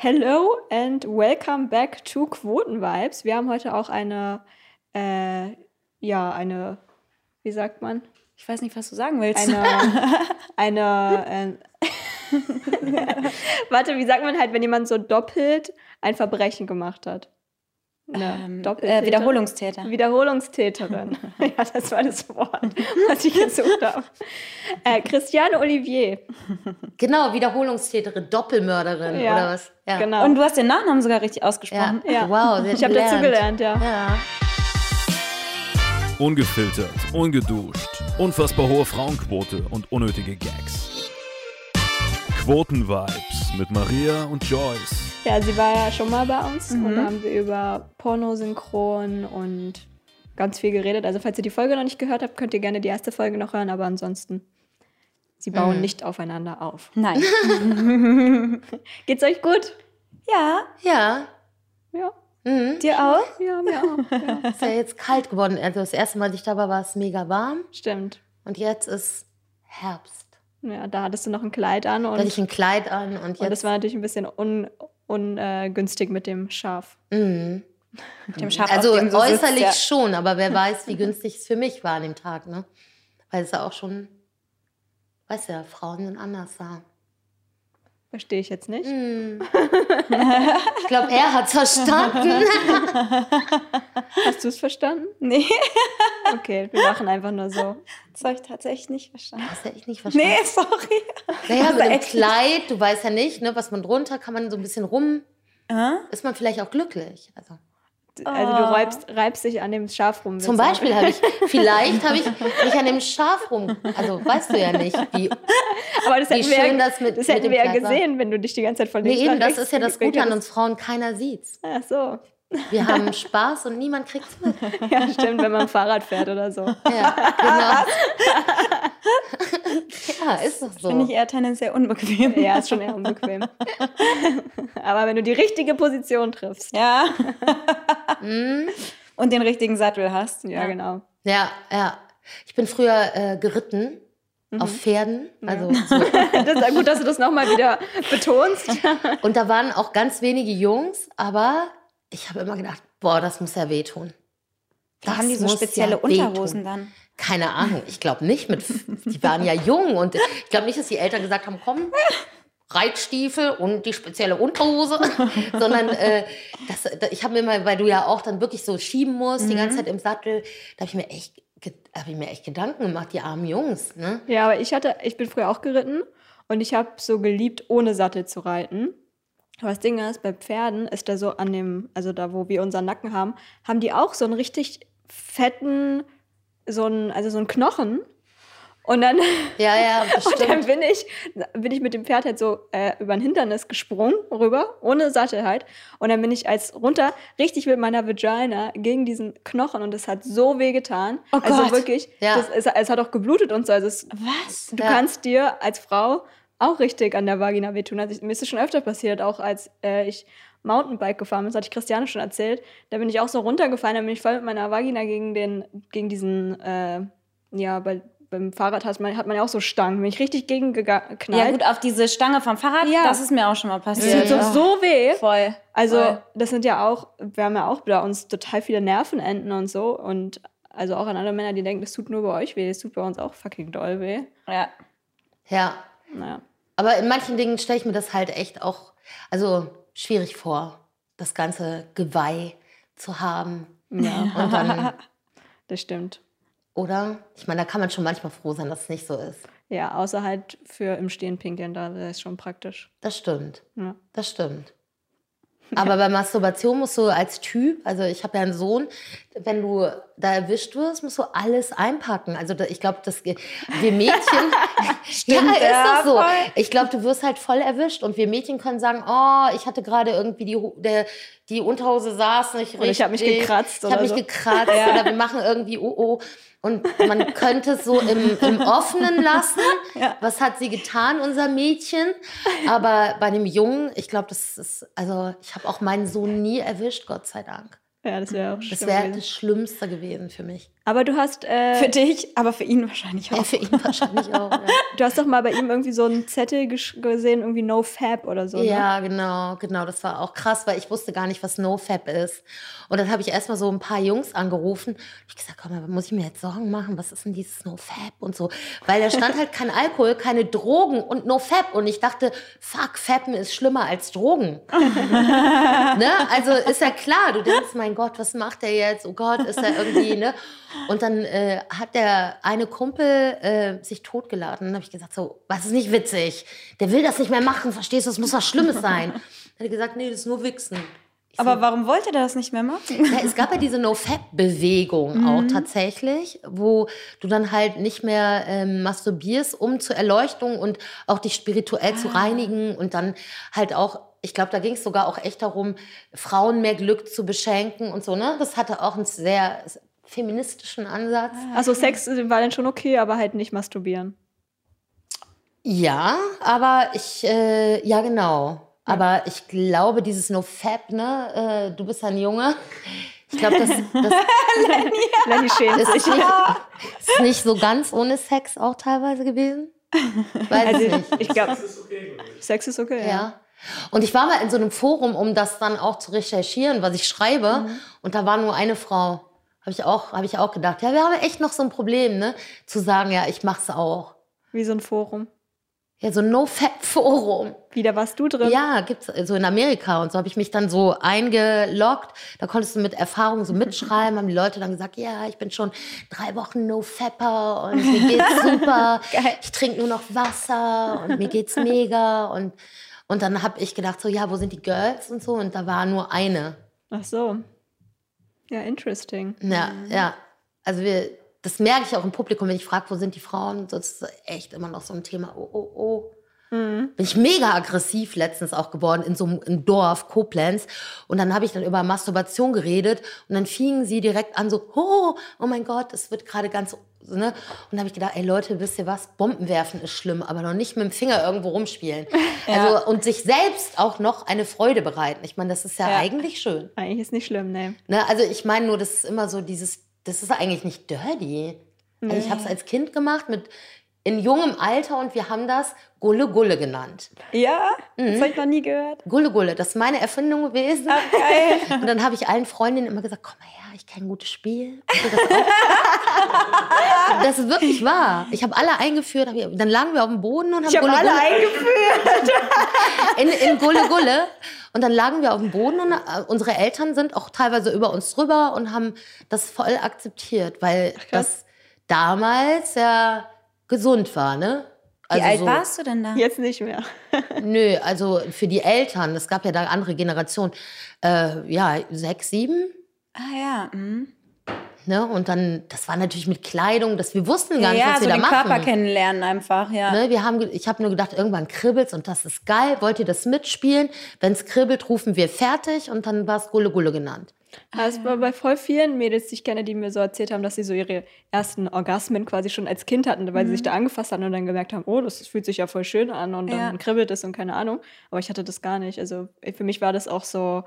Hello and welcome back to Quotenvibes. Wir haben heute auch eine, äh, ja, eine, wie sagt man? Ich weiß nicht, was du sagen willst. Eine, eine, äh, warte, wie sagt man halt, wenn jemand so doppelt ein Verbrechen gemacht hat? Eine ähm, äh, Wiederholungstäter. Wiederholungstäterin. ja, das war das Wort, was ich gesucht habe. Äh, Christiane Olivier. Genau, Wiederholungstäterin, Doppelmörderin ja, oder was? Ja. Genau. Und du hast den Nachnamen sogar richtig ausgesprochen. Ja, ja. wow. Ich habe dazu gelernt, ja. ja. Ungefiltert, ungeduscht, unfassbar hohe Frauenquote und unnötige Gags. Quotenvibes mit Maria und Joyce. Ja, sie war ja schon mal bei uns mhm. und da haben wir über Pornosynchron und ganz viel geredet. Also falls ihr die Folge noch nicht gehört habt, könnt ihr gerne die erste Folge noch hören, aber ansonsten, sie bauen mhm. nicht aufeinander auf. Nein. Geht's euch gut? Ja. Ja. Ja. Mhm. Dir auch? Ja, mir auch. Ja. ist ja jetzt kalt geworden. Also das erste Mal, als ich da war, war es mega warm. Stimmt. Und jetzt ist Herbst. Ja, da hattest du noch ein Kleid an. Und, da hatte ich ein Kleid an und jetzt. Und das war natürlich ein bisschen un, ungünstig mit dem Schaf. Mhm. Mit dem Schaf also dem äußerlich sitzt, ja. schon, aber wer weiß, wie günstig es für mich war an dem Tag, ne? Weil es ja auch schon, weißt ja, Frauen sind anders da. Verstehe ich jetzt nicht. Mm. ich glaube, er hat es verstanden. Hast du es verstanden? Nee. Okay, wir machen einfach nur so. Das habe ich tatsächlich nicht verstanden. Hast du echt nicht verstanden? Nee, sorry. Naja, mit dem Kleid, du weißt ja nicht, ne, was man drunter, kann man so ein bisschen rum. Uh? Ist man vielleicht auch glücklich. Also. Also du reibst, reibst dich an dem Schaf rum. Zum Beispiel habe ich, vielleicht habe ich mich an dem Schaf rum, also weißt du ja nicht, wie, Aber das wie schön wir, das mit Das hätten mit wir ja gesehen, war. wenn du dich die ganze Zeit von links Nee, eben, das ist ja das Gute an uns Frauen, keiner sieht's. Ach so. Wir haben Spaß und niemand kriegt's mit. Ja, stimmt, wenn man Fahrrad fährt oder so. Ja, genau. ja, ist doch so. Finde ich eher tendenziell unbequem. Ja, ist schon eher unbequem. Aber wenn du die richtige Position triffst. Ja. Mhm. und den richtigen Sattel hast. Ja, ja, genau. Ja, ja. Ich bin früher äh, geritten. Mhm. Auf Pferden. Also ja. so. das ist gut, dass du das nochmal wieder betonst. und da waren auch ganz wenige Jungs, aber ich habe immer gedacht, boah, das muss ja wehtun. Das haben die so spezielle ja Unterhosen dann? Keine Ahnung, ich glaube nicht. Mit, die waren ja jung und ich glaube nicht, dass die Eltern gesagt haben, komm, Reitstiefel und die spezielle Unterhose, sondern äh, das, ich habe mir mal, weil du ja auch dann wirklich so schieben musst, mhm. die ganze mhm. Zeit im Sattel, da habe ich mir echt habe ich mir echt Gedanken gemacht, die armen Jungs. Ne? Ja, aber ich hatte, ich bin früher auch geritten und ich habe so geliebt, ohne Sattel zu reiten. Aber das Ding ist, bei Pferden ist da so an dem, also da, wo wir unseren Nacken haben, haben die auch so einen richtig fetten, so einen, also so einen Knochen. Und dann, ja, ja, und dann bin ich, bin ich mit dem Pferd halt so äh, über ein Hindernis gesprungen rüber, ohne Sattel halt. Und dann bin ich als runter richtig mit meiner Vagina gegen diesen Knochen und es hat so weh getan. Oh also Gott. wirklich, ja. das, es, es, hat auch geblutet und so. Also es, Was? Du ja. kannst dir als Frau auch richtig an der Vagina wehtun. Also mir ist es schon öfter passiert, auch als äh, ich Mountainbike gefahren bin, das hatte ich Christiane schon erzählt. Da bin ich auch so runtergefallen, da bin ich voll mit meiner Vagina gegen den, gegen diesen, äh, ja, bei, beim Fahrrad hat man, hat man ja auch so Stangen, bin ich richtig gegen geknallt. Ja gut, auf diese Stange vom Fahrrad, ja. das ist mir auch schon mal passiert. Das tut ja. so weh. Voll. Also Voll. das sind ja auch, wir haben ja auch bei uns total viele Nervenenden und so und also auch an alle Männer, die denken, das tut nur bei euch weh, das tut bei uns auch fucking doll weh. Ja. Ja. Naja. Aber in manchen Dingen stelle ich mir das halt echt auch, also schwierig vor, das ganze Geweih zu haben. Ja. Und dann, das stimmt. Oder? Ich meine, da kann man schon manchmal froh sein, dass es nicht so ist. Ja, außer halt für im Stehen pinkeln, da ist schon praktisch. Das stimmt. Ja. Das stimmt. Aber bei Masturbation musst du als Typ, also ich habe ja einen Sohn, wenn du da erwischt wirst, musst du alles einpacken. Also ich glaube, dass wir Mädchen, Stimmt, ja, ist doch so. Ich glaube, du wirst halt voll erwischt und wir Mädchen können sagen, oh, ich hatte gerade irgendwie die, der, die Unterhose saß nicht richtig. Oder ich habe mich gekratzt. Ich habe mich so. gekratzt ja. oder wir machen irgendwie oh oh. Und man könnte es so im, im Offenen lassen. Ja. Was hat sie getan, unser Mädchen? Aber bei dem Jungen, ich glaube, das ist, also ich habe auch meinen Sohn nie erwischt, Gott sei Dank. Ja, das wäre auch Das wäre das Schlimmste gewesen für mich. Aber du hast, äh, Für dich, aber für ihn wahrscheinlich Ja, auch. für ihn wahrscheinlich auch. Ja. du hast doch mal bei ihm irgendwie so einen Zettel gesehen, irgendwie No Fab oder so. Ne? Ja, genau, genau. Das war auch krass, weil ich wusste gar nicht, was NoFap ist. Und dann habe ich erstmal so ein paar Jungs angerufen. Ich gesagt, komm mal, muss ich mir jetzt Sorgen machen? Was ist denn dieses NoFap und so? Weil da stand halt kein Alkohol, keine Drogen und NoFap. Und ich dachte, fuck, Fappen ist schlimmer als Drogen. ne? Also ist ja klar, du denkst, mein Gott, was macht der jetzt? Oh Gott, ist er irgendwie, ne? Und dann äh, hat der eine Kumpel äh, sich totgeladen. Dann habe ich gesagt, so, was ist nicht witzig? Der will das nicht mehr machen, verstehst du? Das muss was Schlimmes sein. Dann hat er gesagt, nee, das ist nur Wichsen. Ich Aber so, warum wollte der das nicht mehr machen? ja, es gab ja diese No-Fap-Bewegung auch tatsächlich, wo du dann halt nicht mehr ähm, masturbierst, um zur Erleuchtung und auch dich spirituell zu reinigen und dann halt auch, ich glaube, da ging es sogar auch echt darum, Frauen mehr Glück zu beschenken und so, ne? Das hatte auch einen sehr feministischen Ansatz. Also Sex war dann schon okay, aber halt nicht masturbieren. Ja, aber ich, äh, ja genau. Aber ich glaube, dieses No-Fap, ne, äh, du bist ein Junge. Ich glaube, das, das Lenny schämt ist, sich. nicht, ist nicht so ganz ohne Sex auch teilweise gewesen. Ich weiß Also es nicht. ich glaube, Sex ist okay. Ja. Ja. Und ich war mal in so einem Forum, um das dann auch zu recherchieren, was ich schreibe. Und da war nur eine Frau. Habe ich, auch- hab ich auch gedacht, ja, wir haben echt noch so ein Problem, ne? Zu sagen, ja, ich mach's auch. Wie so ein Forum. Ja, so ein No-Fap-Forum. Wieder warst du drin. Ja, gibt's so in Amerika und so habe ich mich dann so eingeloggt. Da konntest du mit Erfahrung so mitschreiben, haben die Leute dann gesagt, ja, ich bin schon drei Wochen no Fapper und mir geht's super. ich trinke nur noch Wasser und mir geht's mega und und dann habe ich gedacht so, ja, wo sind die Girls und so und da war nur eine. Ach so. Ja, interesting. Ja, ja. Also wir das merke ich auch im Publikum, wenn ich frage, wo sind die Frauen, das ist echt immer noch so ein Thema. Oh, oh, oh. Bin ich mega aggressiv letztens auch geworden in so einem Dorf, Koblenz. Und dann habe ich dann über Masturbation geredet und dann fingen sie direkt an so, oh, oh mein Gott, es wird gerade ganz, ne? Und dann habe ich gedacht, ey Leute, wisst ihr was? Bomben werfen ist schlimm, aber noch nicht mit dem Finger irgendwo rumspielen. Also, und sich selbst auch noch eine Freude bereiten. Ich meine, das ist ja, Ja. eigentlich schön. Eigentlich ist nicht schlimm, ne. Ne? Also ich meine nur, das ist immer so dieses, das ist eigentlich nicht dirty. Also ich habe es als Kind gemacht mit in jungem Alter und wir haben das Gulle Gulle genannt. Ja? Mhm. Das habe ich noch nie gehört. Gulle Gulle, das ist meine Erfindung gewesen. Geil. Und dann habe ich allen Freundinnen immer gesagt, komm mal her, ich kenne ein gutes Spiel. Das, das ist wirklich wahr. Ich habe alle eingeführt, hab dann lagen wir auf dem Boden und haben Ich habe Gulle alle Gulle eingeführt. in, in Gulle Gulle. Und dann lagen wir auf dem Boden und äh, unsere Eltern sind auch teilweise über uns drüber und haben das voll akzeptiert, weil das damals ja gesund war, ne? Wie alt so, warst du denn da? Jetzt nicht mehr. Nö, also für die Eltern, es gab ja da andere Generationen, äh, ja, sechs, sieben, Ah ja. Mhm. ne? Und dann, das war natürlich mit Kleidung, dass wir wussten gar nicht, ja, was so wir da den machen. Körper kennenlernen einfach, ja. Ne, wir haben, ich habe nur gedacht, irgendwann kribbelt's und das ist geil. Wollt ihr das mitspielen? Wenn's kribbelt, rufen wir fertig und dann war's Gulle Gulle genannt. Das war bei voll vielen Mädels, die ich kenne, die mir so erzählt haben, dass sie so ihre ersten Orgasmen quasi schon als Kind hatten, weil sie sich da angefasst haben und dann gemerkt haben, oh, das fühlt sich ja voll schön an und dann Ja. kribbelt es und keine Ahnung. Aber ich hatte das gar nicht. Also für mich war das auch so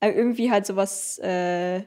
äh, irgendwie halt so was äh,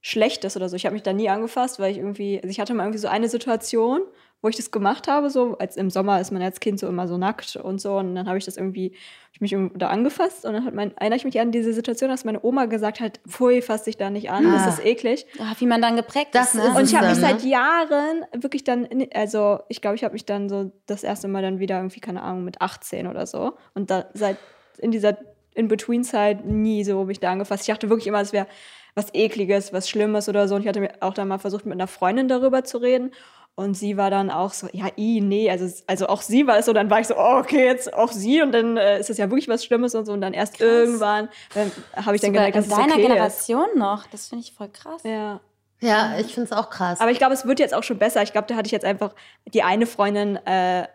Schlechtes oder so. Ich habe mich da nie angefasst, weil ich irgendwie, also ich hatte mal irgendwie so eine Situation, wo ich das gemacht habe, so als im Sommer ist man als Kind so immer so nackt und so und dann habe ich das irgendwie, ich mich da angefasst und dann hat mein, erinnere ich mich an diese Situation, dass meine Oma gesagt hat, pfui, fass dich da nicht an, Ah. das ist eklig. Ah, wie man dann geprägt Das ist. Ne? Und ich habe mich seit ne? Jahren wirklich dann, in, also ich glaube, ich habe mich dann so das erste Mal dann wieder irgendwie, keine Ahnung, mit 18 oder so. Und da seit in dieser In-Between-Zeit nie so mich da angefasst. Ich dachte wirklich immer, es wäre was Ekliges, was Schlimmes oder so. Und ich hatte mir auch dann mal versucht, mit einer Freundin darüber zu reden. Und sie war dann auch so, ja, i, nee, also, also auch sie war es so, dann war ich so, oh, okay, jetzt auch sie und dann äh, ist es ja wirklich was Schlimmes und so. Und dann erst irgendwann ähm, habe ich dann Sogar gemerkt, in dass es deiner okay Generation noch. Das finde ich voll krass. Ja. Ja, ich find's auch krass. Aber ich glaube, es wird jetzt auch schon besser. Ich glaube, da hatte ich jetzt einfach die eine Freundin äh,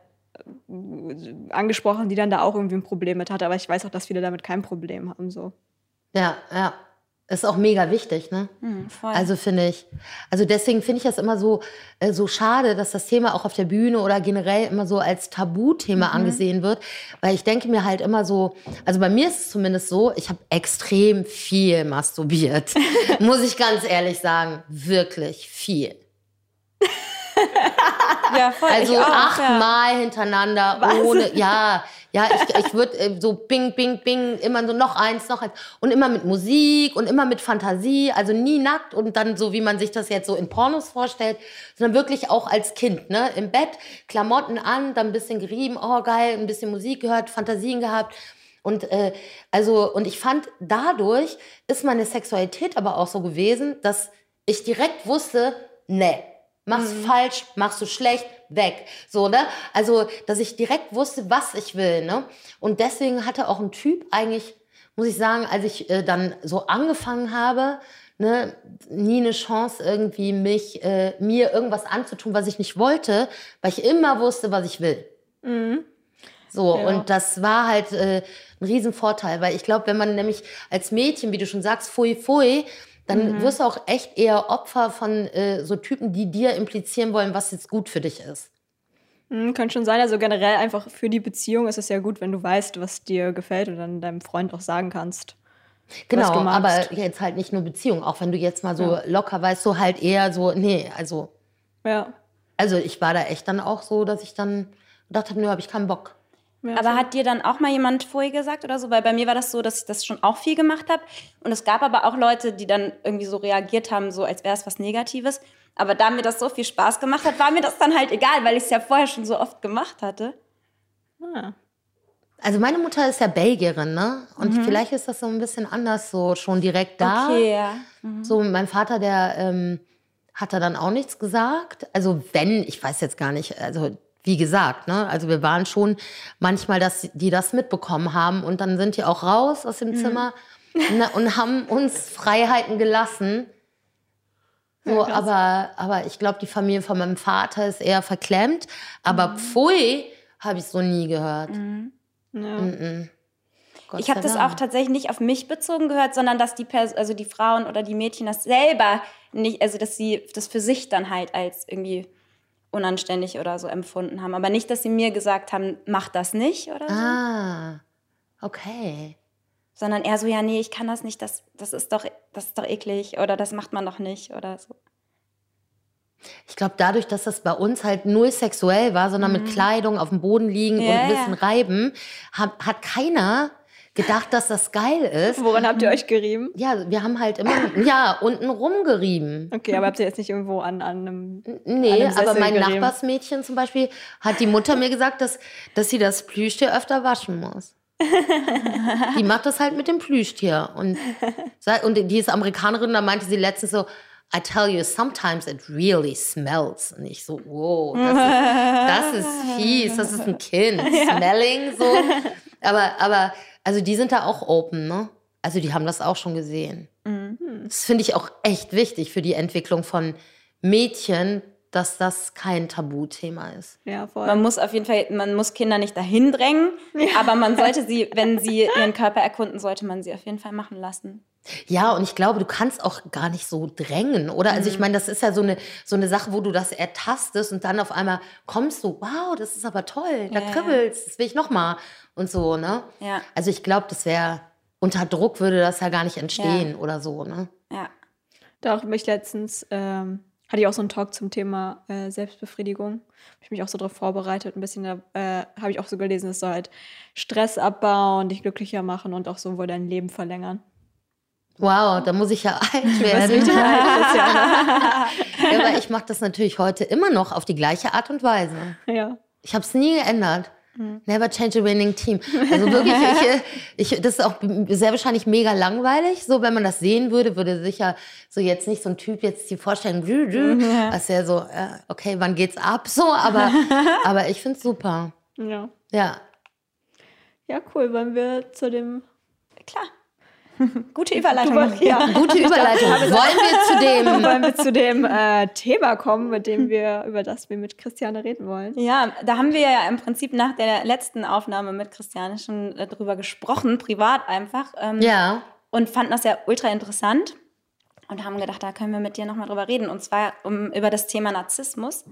angesprochen, die dann da auch irgendwie ein Problem mit hatte. Aber ich weiß auch, dass viele damit kein Problem haben. So. ja, ja. Ist auch mega wichtig, ne? Hm, voll. Also finde ich. Also deswegen finde ich das immer so, äh, so schade, dass das Thema auch auf der Bühne oder generell immer so als Tabuthema angesehen wird. Weil ich denke mir halt immer so, also bei mir ist es zumindest so, ich habe extrem viel masturbiert. Muss ich ganz ehrlich sagen. Wirklich viel. Ja, voll. Also auch, ja. achtmal hintereinander, ohne, ja, ja, ich, ich würde äh, so bing, bing, bing, immer so noch eins, noch eins. Und immer mit Musik und immer mit Fantasie, also nie nackt und dann so, wie man sich das jetzt so in Pornos vorstellt, sondern wirklich auch als Kind, ne? Im Bett, Klamotten an, dann ein bisschen gerieben, oh geil, ein bisschen Musik gehört, Fantasien gehabt. Und äh, also, und ich fand, dadurch ist meine Sexualität aber auch so gewesen, dass ich direkt wusste, ne, machst falsch, machst du schlecht, weg. So, ne? Also, dass ich direkt wusste, was ich will, ne? Und deswegen hatte auch ein Typ eigentlich, muss ich sagen, als ich äh, dann so angefangen habe, ne, nie eine Chance irgendwie mich, äh, mir irgendwas anzutun, was ich nicht wollte, weil ich immer wusste, was ich will. So, Ja. und das war halt äh, ein Riesenvorteil, weil ich glaube, wenn man nämlich als Mädchen, wie du schon sagst, pfui, pfui, dann wirst du auch echt eher Opfer von äh, so Typen, die dir implizieren wollen, was jetzt gut für dich ist. Hm, könnte schon sein, also generell einfach für die Beziehung ist es ja gut, wenn du weißt, was dir gefällt und dann deinem Freund auch sagen kannst. Genau, aber jetzt halt nicht nur Beziehung, auch wenn du jetzt mal so locker weißt, so halt eher so, nee, also, Ja. also ich war da echt dann auch so, dass ich dann gedacht habe, nö, habe ich keinen Bock. Ja Aber voll. hat dir dann auch mal jemand vorher gesagt oder so? Weil bei mir war das so, dass ich das schon auch viel gemacht habe. Und es gab aber auch Leute, die dann irgendwie so reagiert haben, so als wäre es was Negatives. Aber da mir das so viel Spaß gemacht hat, war mir das dann halt egal, weil ich es ja vorher schon so oft gemacht hatte. Ah. Also meine Mutter ist ja Belgierin, ne? Und vielleicht ist das so ein bisschen anders, so schon direkt da. Okay, ja. So, mein Vater, der ähm, hat da dann auch nichts gesagt. Also wenn, ich weiß jetzt gar nicht, also wie gesagt, ne, also wir waren schon manchmal, dass die das mitbekommen haben und dann sind die auch raus aus dem Zimmer ne, und haben uns Freiheiten gelassen. So, aber, aber ich glaube, die Familie von meinem Vater ist eher verklemmt. Aber Pfui habe ich so nie gehört. Ja. Gott Ich habe das auch tatsächlich nicht auf mich bezogen gehört, sondern dass die Pers also die Frauen oder die Mädchen das selber nicht, also dass sie das für sich dann halt als irgendwie unanständig oder so empfunden haben. Aber nicht, dass sie mir gesagt haben, mach das nicht oder so. Ah, okay. Sondern eher so, ja, nee, ich kann das nicht, das, das ist doch, das ist doch eklig oder das macht man doch nicht oder so. Ich glaube, dadurch, dass das bei uns halt null sexuell war, sondern mit Kleidung auf dem Boden liegen und Ja, ein bisschen ja. reiben, hat, hat keiner gedacht, dass das geil ist. Woran habt ihr euch gerieben? Ja, wir haben halt immer, ja, unten rumgerieben. Okay, aber habt ihr jetzt nicht irgendwo an, an einem. Nee, An einem aber mein gerieben. Nachbarsmädchen zum Beispiel hat die Mutter mir gesagt, dass, dass sie das Plüschtier öfter waschen muss. die macht das halt mit dem Plüschtier. Und, und die ist Amerikanerin, da meinte sie letztens so, I tell you, sometimes it really smells. Und ich so, wow, das ist, das ist fies, das ist ein Kind. Smelling so. Aber, aber, also die sind da auch open, ne? Also die haben das auch schon gesehen. Das finde ich auch echt wichtig für die Entwicklung von Mädchen, dass das kein Tabuthema ist. Ja, voll. Man muss auf jeden Fall, man muss Kinder nicht dahin drängen, aber man sollte sie, wenn sie ihren Körper erkunden, sollte man sie auf jeden Fall machen lassen. Ja, und ich glaube, du kannst auch gar nicht so drängen, oder? Also ich Mhm. meine, das ist ja so eine, so eine Sache, wo du das ertastest und dann auf einmal kommst du, wow, das ist aber toll, da Ja. kribbelt's, das will ich noch mal und so, ne? Ja. Also ich glaube, das wäre, unter Druck würde das ja gar nicht entstehen oder so, ne? Ja. Da auch mich letztens ähm, hatte ich auch so einen Talk zum Thema äh, Selbstbefriedigung. Hab ich mich auch so darauf vorbereitet. Ein bisschen da äh, habe ich auch so gelesen, es soll halt Stress abbauen, dich glücklicher machen und auch so wohl dein Leben verlängern. Wow, da muss ich ja alt werden. ist, ja. Ja, aber ich mache das natürlich heute immer noch auf die gleiche Art und Weise. ja. Ich habe es nie geändert. Never change a winning team. Also wirklich, ich, äh, ich, das ist auch sehr wahrscheinlich mega langweilig. So, wenn man das sehen würde, würde sicher so jetzt nicht so ein Typ jetzt die vorstellen, dü, dü, was ja so, äh, okay, wann geht's ab? So, aber, aber ich find's super. ja. Ja. Ja, cool. Wollen wir zu dem. Klar. Gute Überleitung. Du- ja. Gute Überleitung. Wollen wir zu dem. Wollen wir zu dem äh, Thema kommen, mit dem wir, über das wir mit Christiane reden wollen? Ja, da haben wir ja im Prinzip nach der letzten Aufnahme mit Christiane schon äh, drüber gesprochen, privat einfach. Ähm, Ja. Und fanden das ja ultra interessant und haben gedacht, da können wir mit dir nochmal drüber reden. Und zwar um, über das Thema Narzissmus,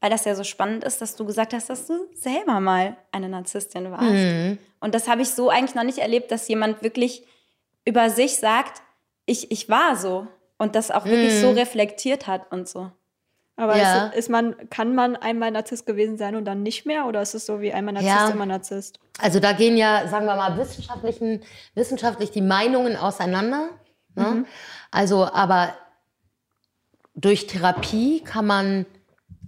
weil das ja so spannend ist, dass du gesagt hast, dass du selber mal eine Narzisstin warst. Und das habe ich so eigentlich noch nicht erlebt, dass jemand wirklich über sich sagt, ich, ich war so. Und das auch wirklich so reflektiert hat und so. Aber Ja. ist, ist man, kann man einmal Narzisst gewesen sein und dann nicht mehr? Oder ist es so wie einmal Narzisst, Ja. immer Narzisst? Also da gehen ja, sagen wir mal, wissenschaftlichen, wissenschaftlich die Meinungen auseinander. Ne? Also, aber durch Therapie kann man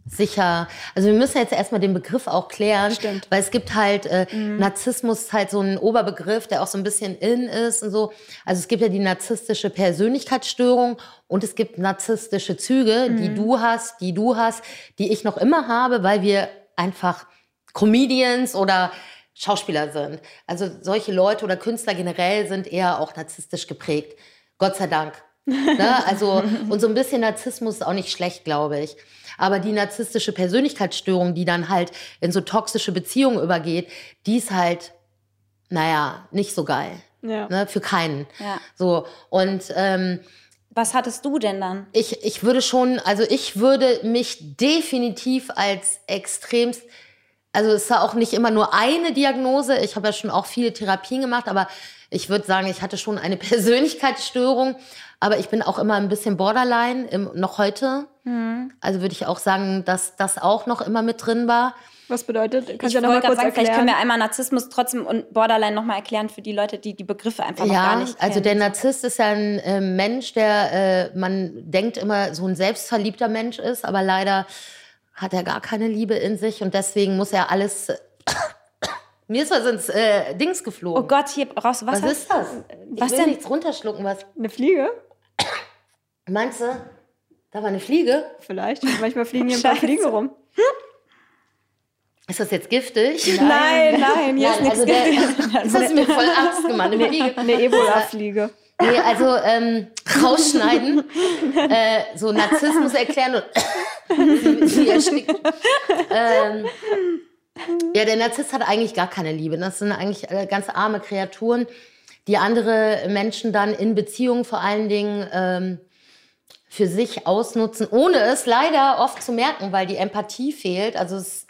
sicher, also wir müssen jetzt erstmal den Begriff auch klären, Stimmt. weil es gibt halt, äh, Narzissmus ist halt so ein Oberbegriff, der auch so ein bisschen in ist und so. Also es gibt ja die narzisstische Persönlichkeitsstörung und es gibt narzisstische Züge, die du hast, die du hast, die ich noch immer habe, weil wir einfach Comedians oder Schauspieler sind. Also solche Leute oder Künstler generell sind eher auch narzisstisch geprägt. Gott sei Dank. Ne? Also, und so ein bisschen Narzissmus ist auch nicht schlecht, glaube ich. Aber die narzisstische Persönlichkeitsstörung, die dann halt in so toxische Beziehungen übergeht, die ist halt, naja, nicht so geil. Ja. Ne? Für keinen. Ja. So. Und ähm, Was hattest du denn dann? ich, ich würde schon, also ich würde mich definitiv als extremst, also es ja auch nicht immer nur eine Diagnose, ich habe ja schon auch viele Therapien gemacht, aber ich würde sagen, ich hatte schon eine Persönlichkeitsstörung, aber ich bin auch immer ein bisschen borderline, im, noch heute. Also würde ich auch sagen, dass das auch noch immer mit drin war. Was bedeutet? Kannst Ich du ja noch mal kurz sagen, vielleicht können erklären? wir einmal Narzissmus trotzdem und Borderline nochmal erklären für die Leute, die die Begriffe einfach noch gar Ja, nicht also der kennen. Narzisst ist ja ein äh, Mensch, der, äh, man denkt immer, so ein selbstverliebter Mensch ist, aber leider hat er gar keine Liebe in sich und deswegen muss er alles. Mir ist was ins äh, Dings geflogen. Oh Gott, hier raus. Was, was ist das? Was ich will denn? nichts runterschlucken. Was Eine Fliege? meinst du? Da war eine Fliege. Vielleicht. Manchmal fliegen hier ein paar. Fliegen rum. Ist das jetzt giftig? Nein, nein, hier ist Nein, nichts also der, Giftiges. das hast mir voll Angst gemacht. Eine. Eine Ebola-Fliege. Nee, also ähm, rausschneiden, äh, so Narzissmus erklären und sie, sie erstickt. Ähm, ja, der Narzisst hat eigentlich gar keine Liebe. Das sind eigentlich äh, ganz arme Kreaturen, die andere Menschen dann in Beziehungen vor allen Dingen ähm, für sich ausnutzen, ohne es leider oft zu merken, weil die Empathie fehlt. Also es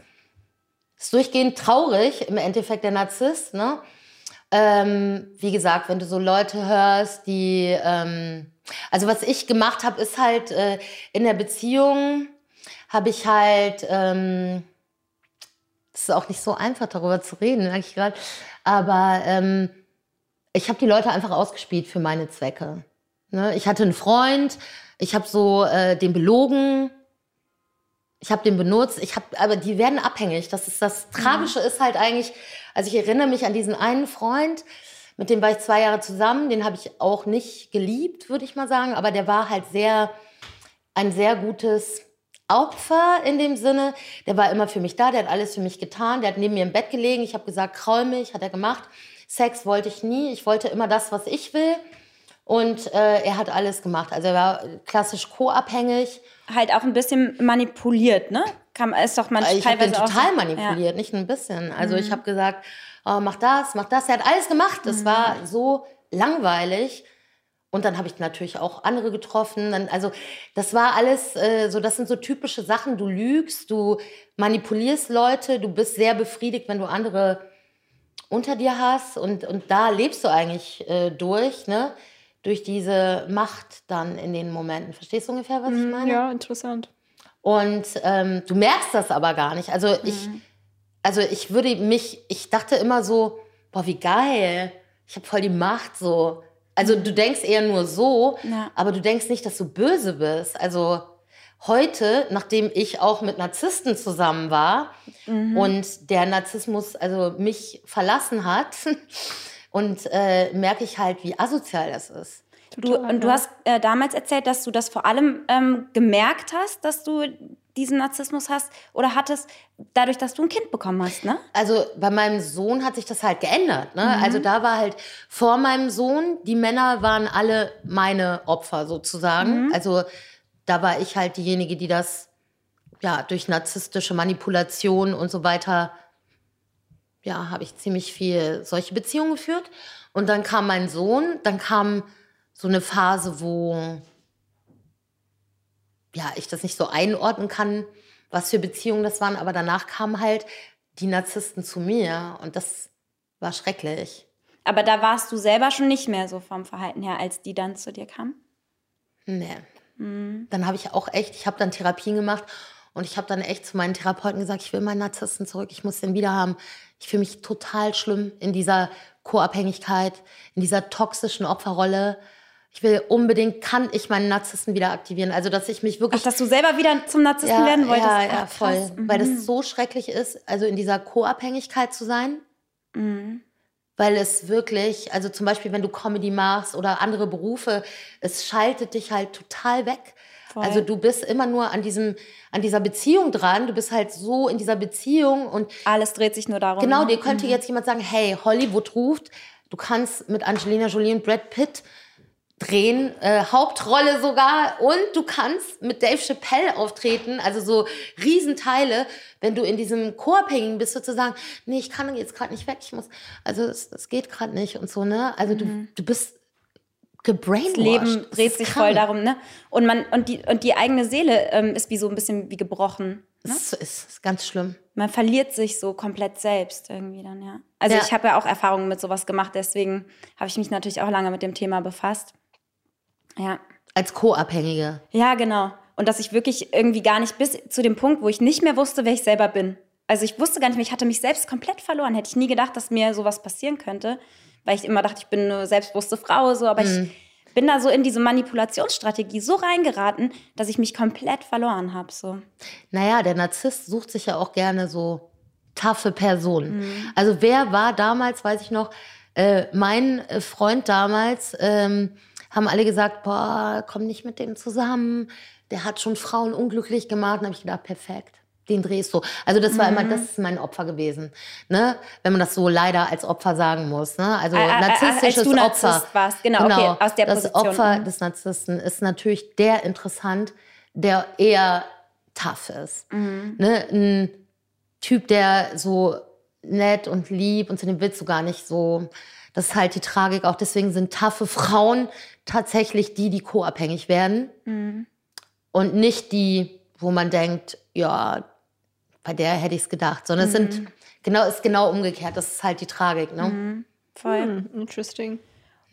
ist durchgehend traurig im Endeffekt der Narzisst, ne? Ähm, wie gesagt, wenn du so Leute hörst, die, ähm, also was ich gemacht habe, ist halt äh, in der Beziehung habe ich halt, ähm, es ist auch nicht so einfach darüber zu reden, merke ich gerade, aber ähm, ich habe die Leute einfach ausgespielt für meine Zwecke. Ne? Ich hatte einen Freund, ich habe so äh, den belogen, ich habe den benutzt, ich habe, aber die werden abhängig. Das ist das Tragische ist halt eigentlich, also ich erinnere mich an diesen einen Freund, mit dem war ich zwei Jahre zusammen, den habe ich auch nicht geliebt, würde ich mal sagen, aber der war halt sehr, ein sehr gutes Opfer in dem Sinne. Der war immer für mich da, der hat alles für mich getan, der hat neben mir im Bett gelegen, ich habe gesagt, kraul mich, hat er gemacht. Sex wollte ich nie, ich wollte immer das, was ich will. Und äh, er hat alles gemacht. Also er war klassisch co-abhängig. Halt auch ein bisschen manipuliert, ne? Kann, ist doch manchmal Ich habe den total so- manipuliert, nicht nur ein bisschen. Also ich habe gesagt, oh, mach das, mach das. Er hat alles gemacht. Das war so langweilig. Und dann habe ich natürlich auch andere getroffen. Dann, also das war alles äh, so, das sind so typische Sachen. Du lügst, du manipulierst Leute, du bist sehr befriedigt, wenn du andere unter dir hast. Und, und da lebst du eigentlich äh, durch, ne? Durch diese Macht dann in den Momenten. Verstehst du ungefähr, was ich meine? Ja, interessant. Und ähm, du merkst das aber gar nicht. Also ich, also ich würde mich, ich dachte immer so, boah, wie geil. Ich habe voll die Macht so. Also du denkst eher nur so, Ja. aber du denkst nicht, dass du böse bist. Also heute, nachdem ich auch mit Narzissten zusammen war und der Narzissmus also mich verlassen hat, und äh, merke ich halt, wie asozial das ist. Du, Total, und du ja. hast äh, damals erzählt, dass du das vor allem ähm, gemerkt hast, dass du diesen Narzissmus hast oder hattest, dadurch, dass du ein Kind bekommen hast, ne? Also bei meinem Sohn hat sich das halt geändert. Ne? Also da war halt vor meinem Sohn, die Männer waren alle meine Opfer sozusagen. Also da war ich halt diejenige, die das ja durch narzisstische Manipulation und so weiter, ja, habe ich ziemlich viel solche Beziehungen geführt. Und dann kam mein Sohn, dann kam so eine Phase, wo ja, ich das nicht so einordnen kann, was für Beziehungen das waren, aber danach kamen halt die Narzissten zu mir und das war schrecklich. Aber da warst du selber schon nicht mehr so vom Verhalten her, als die dann zu dir kamen. Nee. Dann habe ich auch echt, ich habe dann Therapien gemacht und ich habe dann echt zu meinen Therapeuten gesagt, ich will meinen Narzissten zurück, ich muss den wieder haben. Ich fühle mich total schlimm in dieser Co-Abhängigkeit, in dieser toxischen Opferrolle. Ich will unbedingt, kann ich meinen Narzissten wieder aktivieren. Also, dass ich mich wirklich Ach, dass du selber wieder zum Narzissten werden wolltest? ja, Ach, ja, voll. Weil Mhm. das so schrecklich ist, also in dieser Co-Abhängigkeit zu sein. Mhm. Weil es wirklich, also zum Beispiel, wenn du Comedy machst oder andere Berufe, es schaltet dich halt total weg. Voll. Also du bist immer nur an diesem, an dieser Beziehung dran. Du bist halt so in dieser Beziehung und Alles dreht sich nur darum. Genau, ne? dir könnte jetzt jemand sagen, hey, Hollywood ruft, du kannst mit Angelina Jolie und Brad Pitt drehen, äh, Hauptrolle sogar, und du kannst mit Dave Chappelle auftreten, also so Riesenteile, wenn du in diesem Co-Abhängigen bist, sozusagen, nee, ich kann jetzt gerade nicht weg, ich muss, also es, es geht gerade nicht und so, ne? Also du, du bist gebrainwashed. Mhm. Das Leben dreht sich voll darum, ne? Und man und die und die eigene Seele ähm, ist wie so ein bisschen wie gebrochen. Ne? Das ist, ist ganz schlimm. Man verliert sich so komplett selbst irgendwie dann, ja. Also Ja. ich habe ja auch Erfahrungen mit sowas gemacht, deswegen habe ich mich natürlich auch lange mit dem Thema befasst. Ja. Als Co-Abhängige. Ja, genau. Und dass ich wirklich irgendwie gar nicht bis zu dem Punkt, wo ich nicht mehr wusste, wer ich selber bin. Also ich wusste gar nicht mehr, ich hatte mich selbst komplett verloren. Hätte ich nie gedacht, dass mir sowas passieren könnte, weil ich immer dachte, ich bin eine selbstbewusste Frau, so. Aber ich bin da so in diese Manipulationsstrategie so reingeraten, dass ich mich komplett verloren habe, so. Naja, der Narzisst sucht sich ja auch gerne so taffe Personen. Also wer war damals, weiß ich noch, äh, mein äh, Freund damals, ähm, haben alle gesagt, boah, komm nicht mit dem zusammen. Der hat schon Frauen unglücklich gemacht. Und habe ich gedacht, perfekt. Den drehst du. Also das war immer, das ist mein Opfer gewesen. Ne? Wenn man das so leider als Opfer sagen muss. Ne? Also ä- narzisstisches als du Narzisst Opfer. warst, genau, okay, aus der das Position, Opfer mhm. des Narzissten ist natürlich der interessant, der eher tough ist. Mhm. Ne? Ein Typ, der so nett und lieb und zu dem willst du gar nicht so. Das ist halt die Tragik. Auch deswegen sind taffe Frauen tatsächlich die, die co-abhängig werden. Mhm. Und nicht die, wo man denkt, ja, bei der hätte ich es gedacht. Sondern es Mhm. sind genau, ist genau umgekehrt. Das ist halt die Tragik. Ne? Voll. Hm, interesting.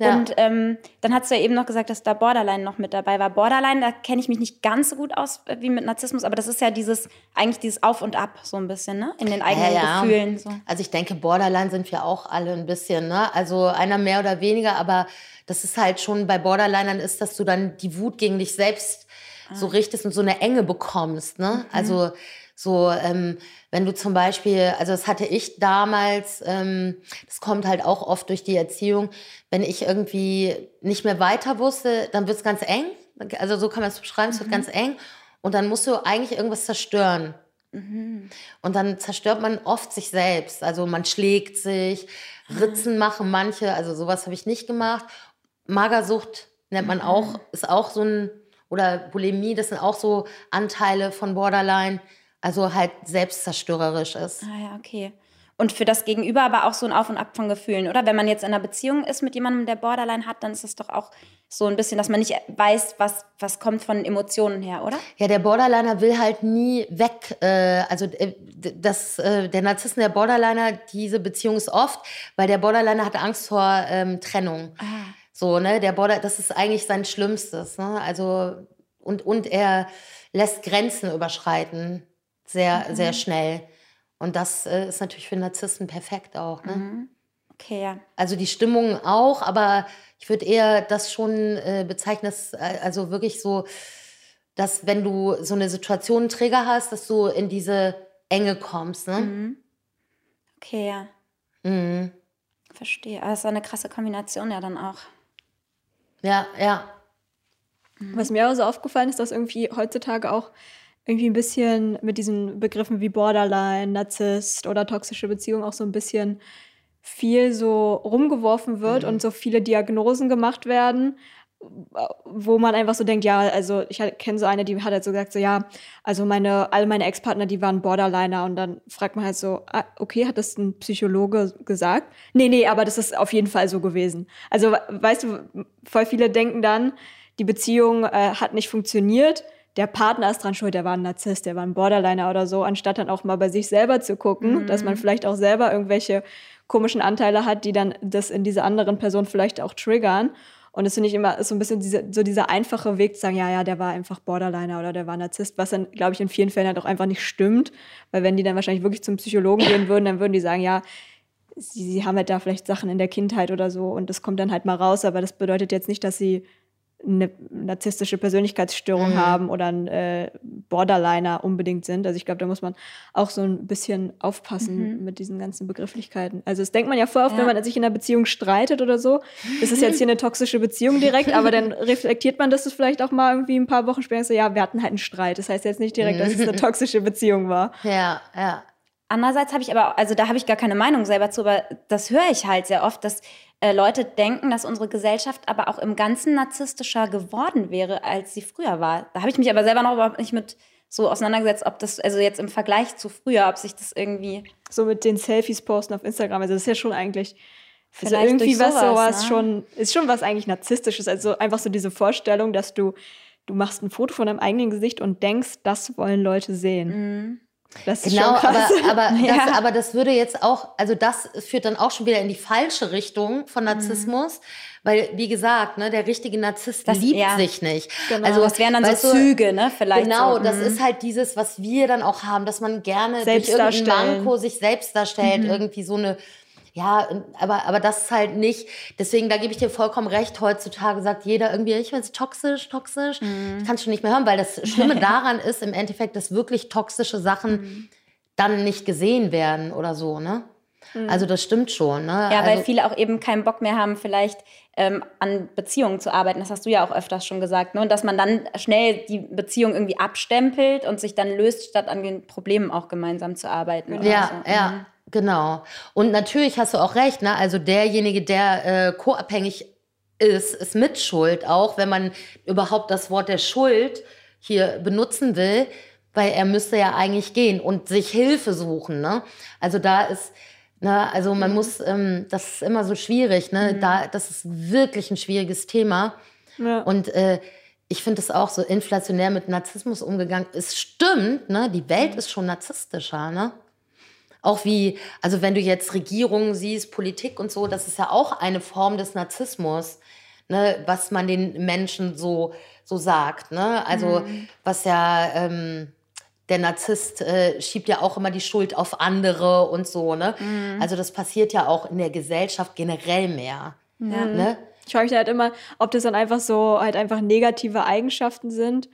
Ja. Und ähm, dann hast du ja eben noch gesagt, dass da Borderline noch mit dabei war. Borderline, da kenne ich mich nicht ganz so gut aus äh, wie mit Narzissmus, aber das ist ja dieses, eigentlich dieses Auf und Ab so ein bisschen, ne? In den eigenen Ja, ja. Gefühlen. So. Also ich denke, Borderline sind wir auch alle ein bisschen, ne? Also einer mehr oder weniger, aber das ist halt schon bei Borderlinern ist, dass du dann die Wut gegen dich selbst so richtest und so eine Enge bekommst, ne? Also so, ähm, wenn du zum Beispiel, also das hatte ich damals, ähm, das kommt halt auch oft durch die Erziehung, wenn ich irgendwie nicht mehr weiter wusste, dann wird es ganz eng. Also so kann man es beschreiben, es wird ganz eng. Und dann musst du eigentlich irgendwas zerstören. Und dann zerstört man oft sich selbst. Also man schlägt sich, Ritzen machen manche, also sowas habe ich nicht gemacht. Magersucht nennt man auch, ist auch so ein, oder Bulimie, das sind auch so Anteile von Borderline. Also halt selbstzerstörerisch ist. Ah ja, okay. Und für das Gegenüber aber auch so ein Auf und Ab von Gefühlen, oder? Wenn man jetzt in einer Beziehung ist mit jemandem, der Borderline hat, dann ist es doch auch so ein bisschen, dass man nicht weiß, was, was kommt von Emotionen her, oder? Ja, der Borderliner will halt nie weg. Äh, also äh, das, äh, der Narzissten, der Borderliner, diese Beziehung ist oft, weil der Borderliner hat Angst vor ähm, Trennung. So, ne, der Border, das ist eigentlich sein Schlimmstes. Ne? Also, und, und er lässt Grenzen überschreiten. Sehr, sehr schnell. Und das äh, ist natürlich für Narzissten perfekt auch. Ne? Okay, ja. Also die Stimmung auch, aber ich würde eher das schon äh, bezeichnen, dass, äh, also wirklich so, dass wenn du so eine Situation einen Trigger hast, dass du in diese Enge kommst. Ne? Okay, ja. Mhm. Verstehe. Aber das ist eine krasse Kombination ja dann auch. Ja, ja. Was mir auch so aufgefallen ist, dass irgendwie heutzutage auch irgendwie ein bisschen mit diesen Begriffen wie Borderline, Narzisst oder toxische Beziehung auch so ein bisschen viel so rumgeworfen wird und so viele Diagnosen gemacht werden, wo man einfach so denkt, ja, also ich kenne so eine, die hat halt so gesagt, so ja, also meine, all meine Ex-Partner, die waren Borderliner und dann fragt man halt so, ah, okay, hat das ein Psychologe gesagt? Nee, nee, aber das ist auf jeden Fall so gewesen. Also, weißt du, voll viele denken dann, die Beziehung äh, hat nicht funktioniert, der Partner ist dran schuld, der war ein Narzisst, der war ein Borderliner oder so, anstatt dann auch mal bei sich selber zu gucken, dass man vielleicht auch selber irgendwelche komischen Anteile hat, die dann das in dieser anderen Person vielleicht auch triggern. Und das finde ich immer so ein bisschen diese, so dieser einfache Weg zu sagen, ja, ja, der war einfach Borderliner oder der war Narzisst, was dann, glaube ich, in vielen Fällen halt auch einfach nicht stimmt. Weil wenn die dann wahrscheinlich wirklich zum Psychologen gehen würden, dann würden die sagen, ja, sie, sie haben halt da vielleicht Sachen in der Kindheit oder so und das kommt dann halt mal raus, aber das bedeutet jetzt nicht, dass sie eine narzisstische Persönlichkeitsstörung Mhm. haben oder ein äh, Borderliner unbedingt sind. Also ich glaube, da muss man auch so ein bisschen aufpassen mit diesen ganzen Begrifflichkeiten. Also das denkt man ja voll oft, Ja. wenn man sich in einer Beziehung streitet oder so. Ist jetzt hier eine toxische Beziehung direkt, aber dann reflektiert man das vielleicht auch mal irgendwie ein paar Wochen später so, ja, wir hatten halt einen Streit. Das heißt jetzt nicht direkt, dass es eine toxische Beziehung war. Ja, ja. Andererseits habe ich aber, also da habe ich gar keine Meinung selber zu, aber das höre ich halt sehr oft, dass äh, Leute denken, dass unsere Gesellschaft aber auch im Ganzen narzisstischer geworden wäre, als sie früher war. Da habe ich mich aber selber noch überhaupt nicht mit so auseinandergesetzt, ob das, also jetzt im Vergleich zu früher, ob sich das irgendwie. So mit den Selfies posten auf Instagram. Also das ist ja schon eigentlich also Vielleicht irgendwie durch was sowas, sowas ne? schon, ist schon was eigentlich Narzisstisches. Also einfach so diese Vorstellung, dass du, du machst ein Foto von deinem eigenen Gesicht und denkst, das wollen Leute sehen. Das ist Genau, schon aber, krass. aber, Ja. das, aber das würde jetzt auch, also das führt dann auch schon wieder in die falsche Richtung von Narzissmus, weil, wie gesagt, ne, der richtige Narzisst Das- liebt ja. sich nicht. Genau. Also, Das wären dann so du, Züge, ne? Vielleicht. Genau, so. das mhm. ist halt dieses, was wir dann auch haben, dass man gerne Selbst durch irgendein. Manko sich selbst darstellt, irgendwie so eine, ja, aber, aber das ist halt nicht, deswegen, da gebe ich dir vollkommen recht, heutzutage sagt jeder irgendwie, ich bin jetzt toxisch, toxisch, ich kann es schon nicht mehr hören, weil das Schlimme daran ist im Endeffekt, dass wirklich toxische Sachen dann nicht gesehen werden oder so, ne? Also das stimmt schon, ne? Ja, weil also, viele auch eben keinen Bock mehr haben, vielleicht ähm, an Beziehungen zu arbeiten. Das hast du ja auch öfters schon gesagt. Ne? Und dass man dann schnell die Beziehung irgendwie abstempelt und sich dann löst, statt an den Problemen auch gemeinsam zu arbeiten. oder Ja, so. ja, Mhm. Genau. Und natürlich hast du auch recht, ne? Also derjenige, der äh, co-abhängig ist, ist mitschuld, auch wenn man überhaupt das Wort der Schuld hier benutzen will, weil er müsste ja eigentlich gehen und sich Hilfe suchen, ne? Also da ist, ne, also man muss, ähm, das ist immer so schwierig, ne? Da, das ist wirklich ein schwieriges Thema. ja. Und äh, ich finde es auch so inflationär mit Narzissmus umgegangen. Es stimmt, ne? Die Welt ist schon narzisstischer, ne? Auch wie, also wenn du jetzt Regierungen siehst, Politik und so, das ist ja auch eine Form des Narzissmus, ne? was man den Menschen so, so sagt. Ne? Also was ja ähm, der Narzisst äh, schiebt ja auch immer die Schuld auf andere und so. Ne? Also das passiert ja auch in der Gesellschaft generell mehr. Ne? Ich frage mich halt immer, ob das dann einfach so halt einfach negative Eigenschaften sind,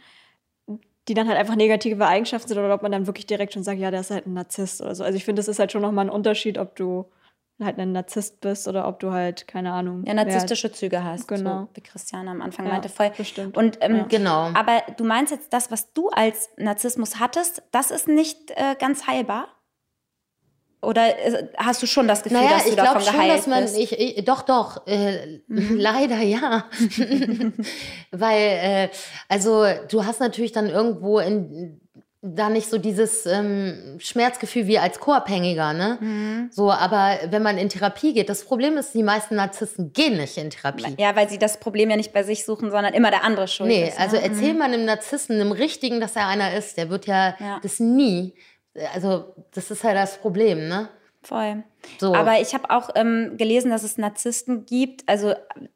die dann halt einfach negative Eigenschaften sind oder ob man dann wirklich direkt schon sagt, ja, der ist halt ein Narzisst oder so. Also ich finde, das ist halt schon nochmal ein Unterschied, ob du halt ein Narzisst bist oder ob du halt, keine Ahnung. Ja, narzisstische Züge hast. Genau. So, wie Christiane am Anfang Ja, meinte. Voll. bestimmt. Und, ähm, Genau. Aber du meinst jetzt, das, was du als Narzissmus hattest, das ist nicht äh, ganz heilbar? Oder äh, hast du schon das Gefühl, Naja, dass du ich davon glaube schon, geheilt dass man, bist? ich, ich, doch, doch, äh, Mhm. leider ja. Weil, äh, also du hast natürlich dann irgendwo in, da nicht so dieses ähm, Schmerzgefühl wie als Co-Abhängiger, ne? Mhm. So, aber wenn man in Therapie geht, das Problem ist, die meisten Narzissten gehen nicht in Therapie. ja, weil sie das Problem ja nicht bei sich suchen, sondern immer der andere schuld Nee, ist. ne? also erzähl mal einem Narzissten, einem Richtigen, dass er einer ist, der wird ja, Ja. das nie, also das ist halt das Problem, ne? Voll. So. Aber ich habe auch ähm, gelesen, dass es Narzissten gibt. Also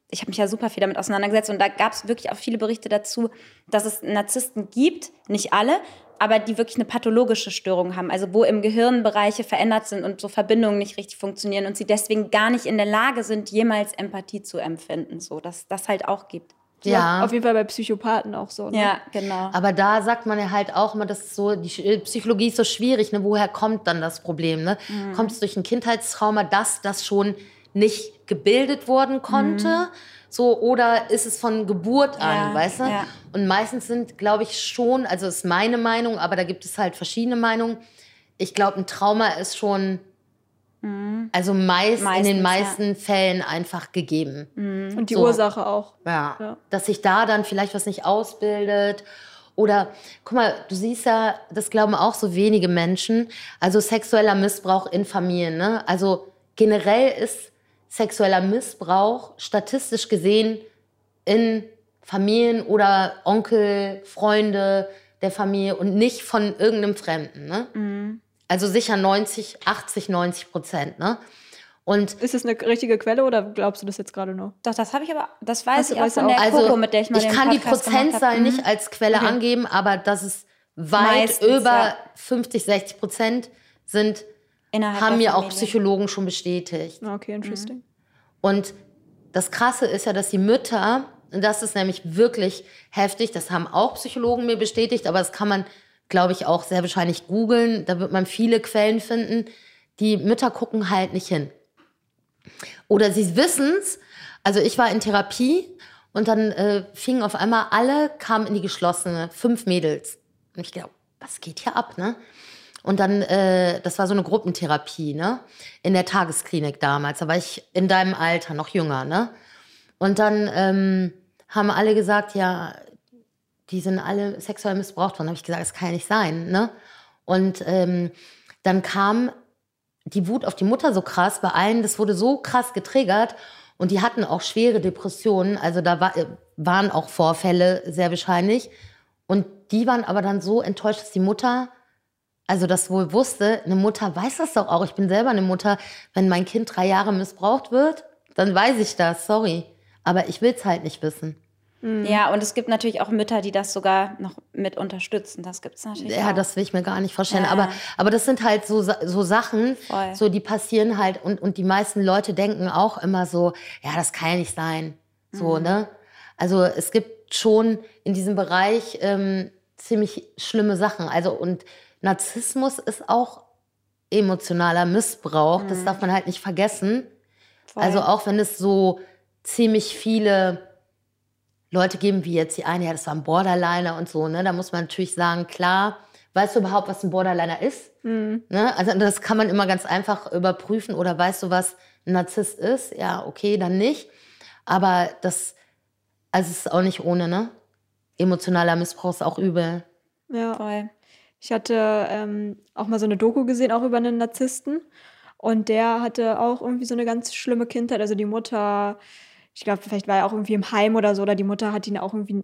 ich habe mich ja super viel damit auseinandergesetzt und da gab es wirklich auch viele Berichte dazu, dass es Narzissten gibt, nicht alle, aber die wirklich eine pathologische Störung haben, also wo im Gehirn Bereiche verändert sind und so Verbindungen nicht richtig funktionieren und sie deswegen gar nicht in der Lage sind, jemals Empathie zu empfinden, so dass das halt auch gibt. Ja. Auf jeden Fall bei Psychopathen auch so. Ne? Ja, genau. Aber da sagt man ja halt auch immer, das ist so, die äh, Psychologie ist so schwierig, ne? Woher kommt dann das Problem? Ne? Mhm. Kommt es durch ein Kindheitstrauma, dass das schon nicht gebildet worden konnte? So, oder ist es von Geburt an, Ja, weißt du? ja. Und meistens sind, glaube ich, schon, also ist meine Meinung, aber da gibt es halt verschiedene Meinungen. Ich glaube, ein Trauma ist schon, also meist, in Meistens, den ja. meisten Fällen einfach gegeben. Und die So. Ursache auch. Ja. Ja. Dass sich da dann vielleicht was nicht ausbildet. Oder, guck mal, du siehst ja, das glauben auch so wenige Menschen. Also sexueller Missbrauch in Familien. Ne? Also generell ist sexueller Missbrauch statistisch gesehen in Familien oder Onkel, Freunde der Familie und nicht von irgendeinem Fremden. Ne? Also sicher 90, 80, 90 Prozent. Ne? Und Ist das eine richtige Quelle oder glaubst du das jetzt gerade nur? Doch, das habe ich aber, das weiß Hast du- ich auch von der also Coco, mit der ich mal ich den kann die Podcast gemacht Prozentzahl. Mhm. nicht als Quelle Okay. angeben, aber dass es weit Meistens, über ja. 50, 60 Prozent sind, Innerhalb haben mir auch. Psychologen schon bestätigt. Ah, Okay, interesting. Mhm. Und das Krasse ist ja, dass die Mütter, und das ist nämlich wirklich heftig, das haben auch Psychologen mir bestätigt, aber das kann man, glaube ich, auch sehr wahrscheinlich googeln. Da wird man viele Quellen finden. Die Mütter gucken halt nicht hin. Oder sie wissen's. Also ich war in Therapie und dann äh, fingen auf einmal alle, kamen in die geschlossene, fünf Mädels. Und ich glaube, was geht hier ab, ne? Und dann, äh, das war so eine Gruppentherapie, ne? In der Tagesklinik damals. Da war ich in deinem Alter, noch jünger, ne? Und dann ähm, haben alle gesagt, ja, die sind alle sexuell missbraucht worden. Da habe ich gesagt, das kann ja nicht sein, ne? Und ähm, dann kam die Wut auf die Mutter so krass bei allen, das wurde so krass getriggert und die hatten auch schwere Depressionen, also da war, äh, waren auch Vorfälle sehr wahrscheinlich und die waren aber dann so enttäuscht, dass die Mutter also das wohl wusste, eine Mutter weiß das doch auch. Ich bin selber eine Mutter. Wenn mein Kind drei Jahre missbraucht wird, dann weiß ich das, sorry. Aber ich will es halt nicht wissen. Ja, und es gibt natürlich auch Mütter, die das sogar noch mit unterstützen. Das gibt es natürlich Ja, auch. das will ich mir gar nicht vorstellen. Ja. Aber, aber das sind halt so, so Sachen, Voll. so die passieren halt und, und die meisten Leute denken auch immer so, ja, das kann ja nicht sein. So, Mhm. ne? Also es gibt schon in diesem Bereich ähm, ziemlich schlimme Sachen. Also und Narzissmus ist auch emotionaler Missbrauch. Das darf man halt nicht vergessen. Mhm. Voll. Also auch wenn es so ziemlich viele Leute geben, wie jetzt die eine, ja, das war ein Borderliner und so, ne? Da muss man natürlich sagen, klar, weißt du überhaupt, was ein Borderliner ist? Mhm. Ne? Also das kann man immer ganz einfach überprüfen oder weißt du, was ein Narzisst ist? Ja, okay, dann nicht. Aber das, also es ist auch nicht ohne, ne? Emotionaler Missbrauch ist auch übel. Ja. Voll. Ich hatte ähm, auch mal so eine Doku gesehen, auch über einen Narzissten. Und der hatte auch irgendwie so eine ganz schlimme Kindheit. Also die Mutter, ich glaube, vielleicht war er auch irgendwie im Heim oder so, oder die Mutter hat ihn auch irgendwie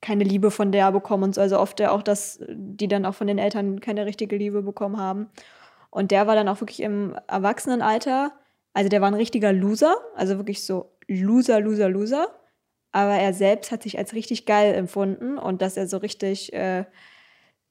keine Liebe von der bekommen und so. Also oft auch, dass die dann auch von den Eltern keine richtige Liebe bekommen haben. Und der war dann auch wirklich im Erwachsenenalter, also der war ein richtiger Loser, also wirklich so Loser, Loser, Loser. Aber er selbst hat sich als richtig geil empfunden und dass er so richtig, äh,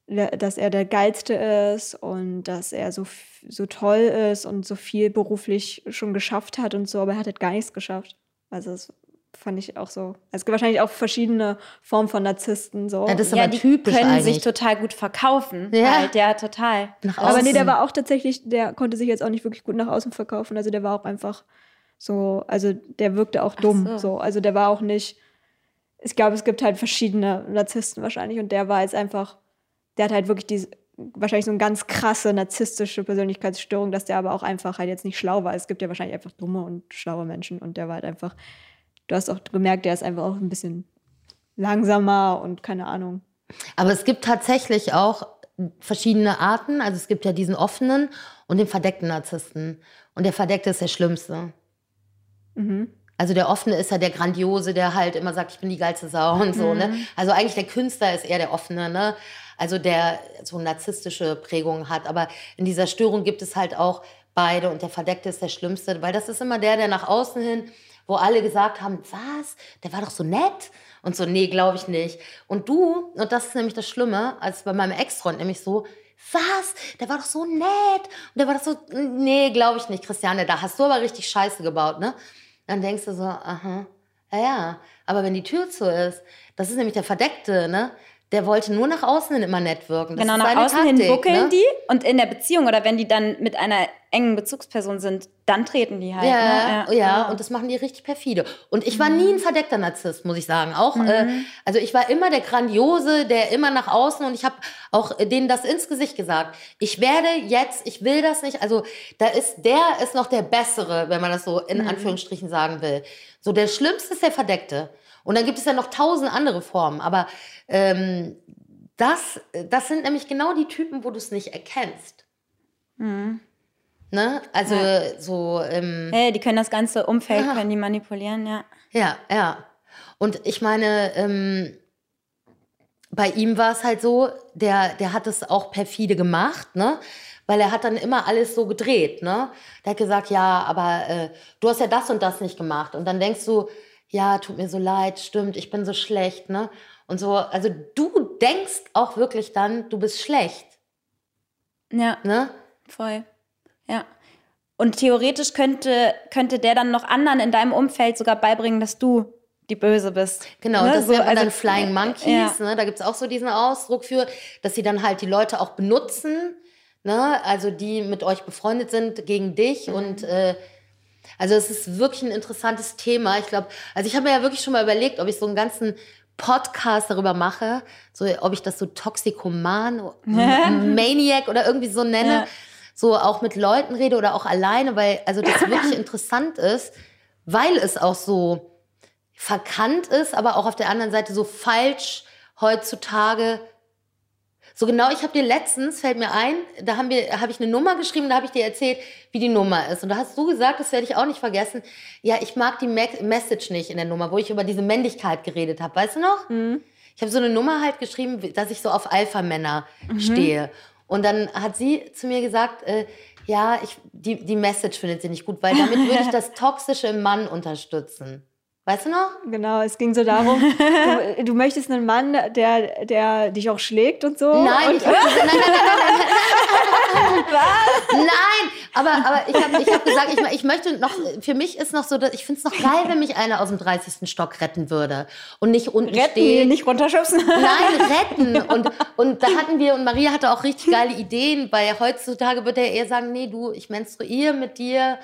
dass er der Geilste ist und dass er so, so toll ist und so viel beruflich schon geschafft hat und so, aber er hat halt gar nichts geschafft. Also das fand ich auch so. Es gibt wahrscheinlich auch verschiedene Formen von Narzissten so. Ja, das ist ja, aber die typisch können eigentlich. sich total gut verkaufen. Ja. Halt. ja total. Nach Aber nee, außen. der war auch tatsächlich, der konnte sich jetzt auch nicht wirklich gut nach außen verkaufen. Also der war auch einfach so, also der wirkte auch dumm. so. So. Also der war auch nicht. Ich glaube, es gibt halt verschiedene Narzissten wahrscheinlich und der war jetzt einfach, der hat halt wirklich diese, wahrscheinlich so eine ganz krasse narzisstische Persönlichkeitsstörung, dass der aber auch einfach halt jetzt nicht schlau war. Es gibt ja wahrscheinlich einfach dumme und schlaue Menschen und der war halt einfach, du hast auch gemerkt, der ist einfach auch ein bisschen langsamer und keine Ahnung. Aber es gibt tatsächlich auch verschiedene Arten. Also es gibt ja diesen offenen und den verdeckten Narzissten. Und der verdeckte ist der schlimmste. Mhm. Also der offene ist ja der grandiose, der halt immer sagt, ich bin die geilste Sau und so, ne? Also eigentlich der Künstler ist eher der offene, ne? Also der so narzisstische Prägungen hat. Aber in dieser Störung gibt es halt auch beide und der verdeckte ist der schlimmste, weil das ist immer der, der nach außen hin, wo alle gesagt haben, was, der war doch so nett und so, nee, glaube ich nicht. Und du, und das ist nämlich das Schlimme, als bei meinem Ex-Freund nämlich so, was, der war doch so nett und der war doch so, nee, glaube ich nicht, Christiane, da hast du aber richtig Scheiße gebaut, ne? Dann denkst du so, aha, ja, ja. Aber wenn die Tür zu ist, das ist nämlich der Verdeckte, ne? Der wollte nur nach außen hin immer nett wirken. Das Genau, nach außen hin Taktik, buckeln ne? die und in der Beziehung oder wenn die dann mit einer engen Bezugsperson sind, dann treten die halt. Ja, ne? ja, und das machen die richtig perfide. Und ich war nie ein verdeckter Narzisst, muss ich sagen. Auch, äh, also ich war immer der Grandiose, der immer nach außen und ich habe auch äh, denen das ins Gesicht gesagt. Ich werde jetzt, ich will das nicht. Also da ist der ist noch der bessere, wenn man das so in Anführungsstrichen sagen will. So der Schlimmste ist der Verdeckte. Und dann gibt es ja noch tausend andere Formen. Aber ähm, das, das sind nämlich genau die Typen, wo du es nicht erkennst. Ne? Also so. Ähm, Hey, die können das ganze Umfeld können die manipulieren, ja. Ja, ja. Und ich meine, ähm, bei ihm war es halt so, der, der hat es auch perfide gemacht, ne? weil er hat dann immer alles so gedreht, ne? Der hat gesagt, ja, aber äh, du hast ja das und das nicht gemacht. Und dann denkst du, ja, tut mir so leid, stimmt, ich bin so schlecht, ne? Und so, also du denkst auch wirklich dann, du bist schlecht, Ja, ne? voll. Ja. Und theoretisch könnte, könnte der dann noch anderen in deinem Umfeld sogar beibringen, dass du die Böse bist. Genau, Ne? das So, nennt man also- dann Flying Monkeys. Ja. Ne? Da gibt es auch so diesen Ausdruck für, dass sie dann halt die Leute auch benutzen, ne? also die mit euch befreundet sind gegen dich. Mhm. Und äh, also es ist wirklich ein interessantes Thema. Ich glaube, also ich habe mir ja wirklich schon mal überlegt, ob ich so einen ganzen Podcast darüber mache, so ob ich das so Toxikoman, Maniac oder irgendwie so nenne. Ja. So auch mit Leuten rede oder auch alleine, weil also das wirklich interessant ist, weil es auch so verkannt ist, aber auch auf der anderen Seite so falsch heutzutage. So genau, ich habe dir letztens, fällt mir ein, da haben wir, habe ich eine Nummer geschrieben, da habe ich dir erzählt, wie die Nummer ist. Und da hast du gesagt, das werde ich auch nicht vergessen, ja, ich mag die Me Message nicht in der Nummer, wo ich über diese Männlichkeit geredet habe. Weißt du noch? Ich habe so eine Nummer halt geschrieben, dass ich so auf Alpha-Männer stehe. Und dann hat sie zu mir gesagt, äh, ja, ich, die, die Message findet sie nicht gut, weil damit würde ich das Toxische im Mann unterstützen. Weißt du noch? Genau, es ging so darum, du, du möchtest einen Mann, der, der dich auch schlägt und so. Nein, und, ich hab nein, nein, nein, nein, nein. Nein, aber, aber ich habe ich hab gesagt, ich, ich möchte noch, für mich ist noch so, dass- ich finde es noch geil, wenn mich einer aus dem 30. Stock retten würde und nicht unten Retten, steht. nicht runterschubsen. Nein, retten. Und, und da hatten wir, und Maria hatte auch richtig geile Ideen, weil heutzutage wird er eher sagen, nee, du, ich menstruiere mit dir,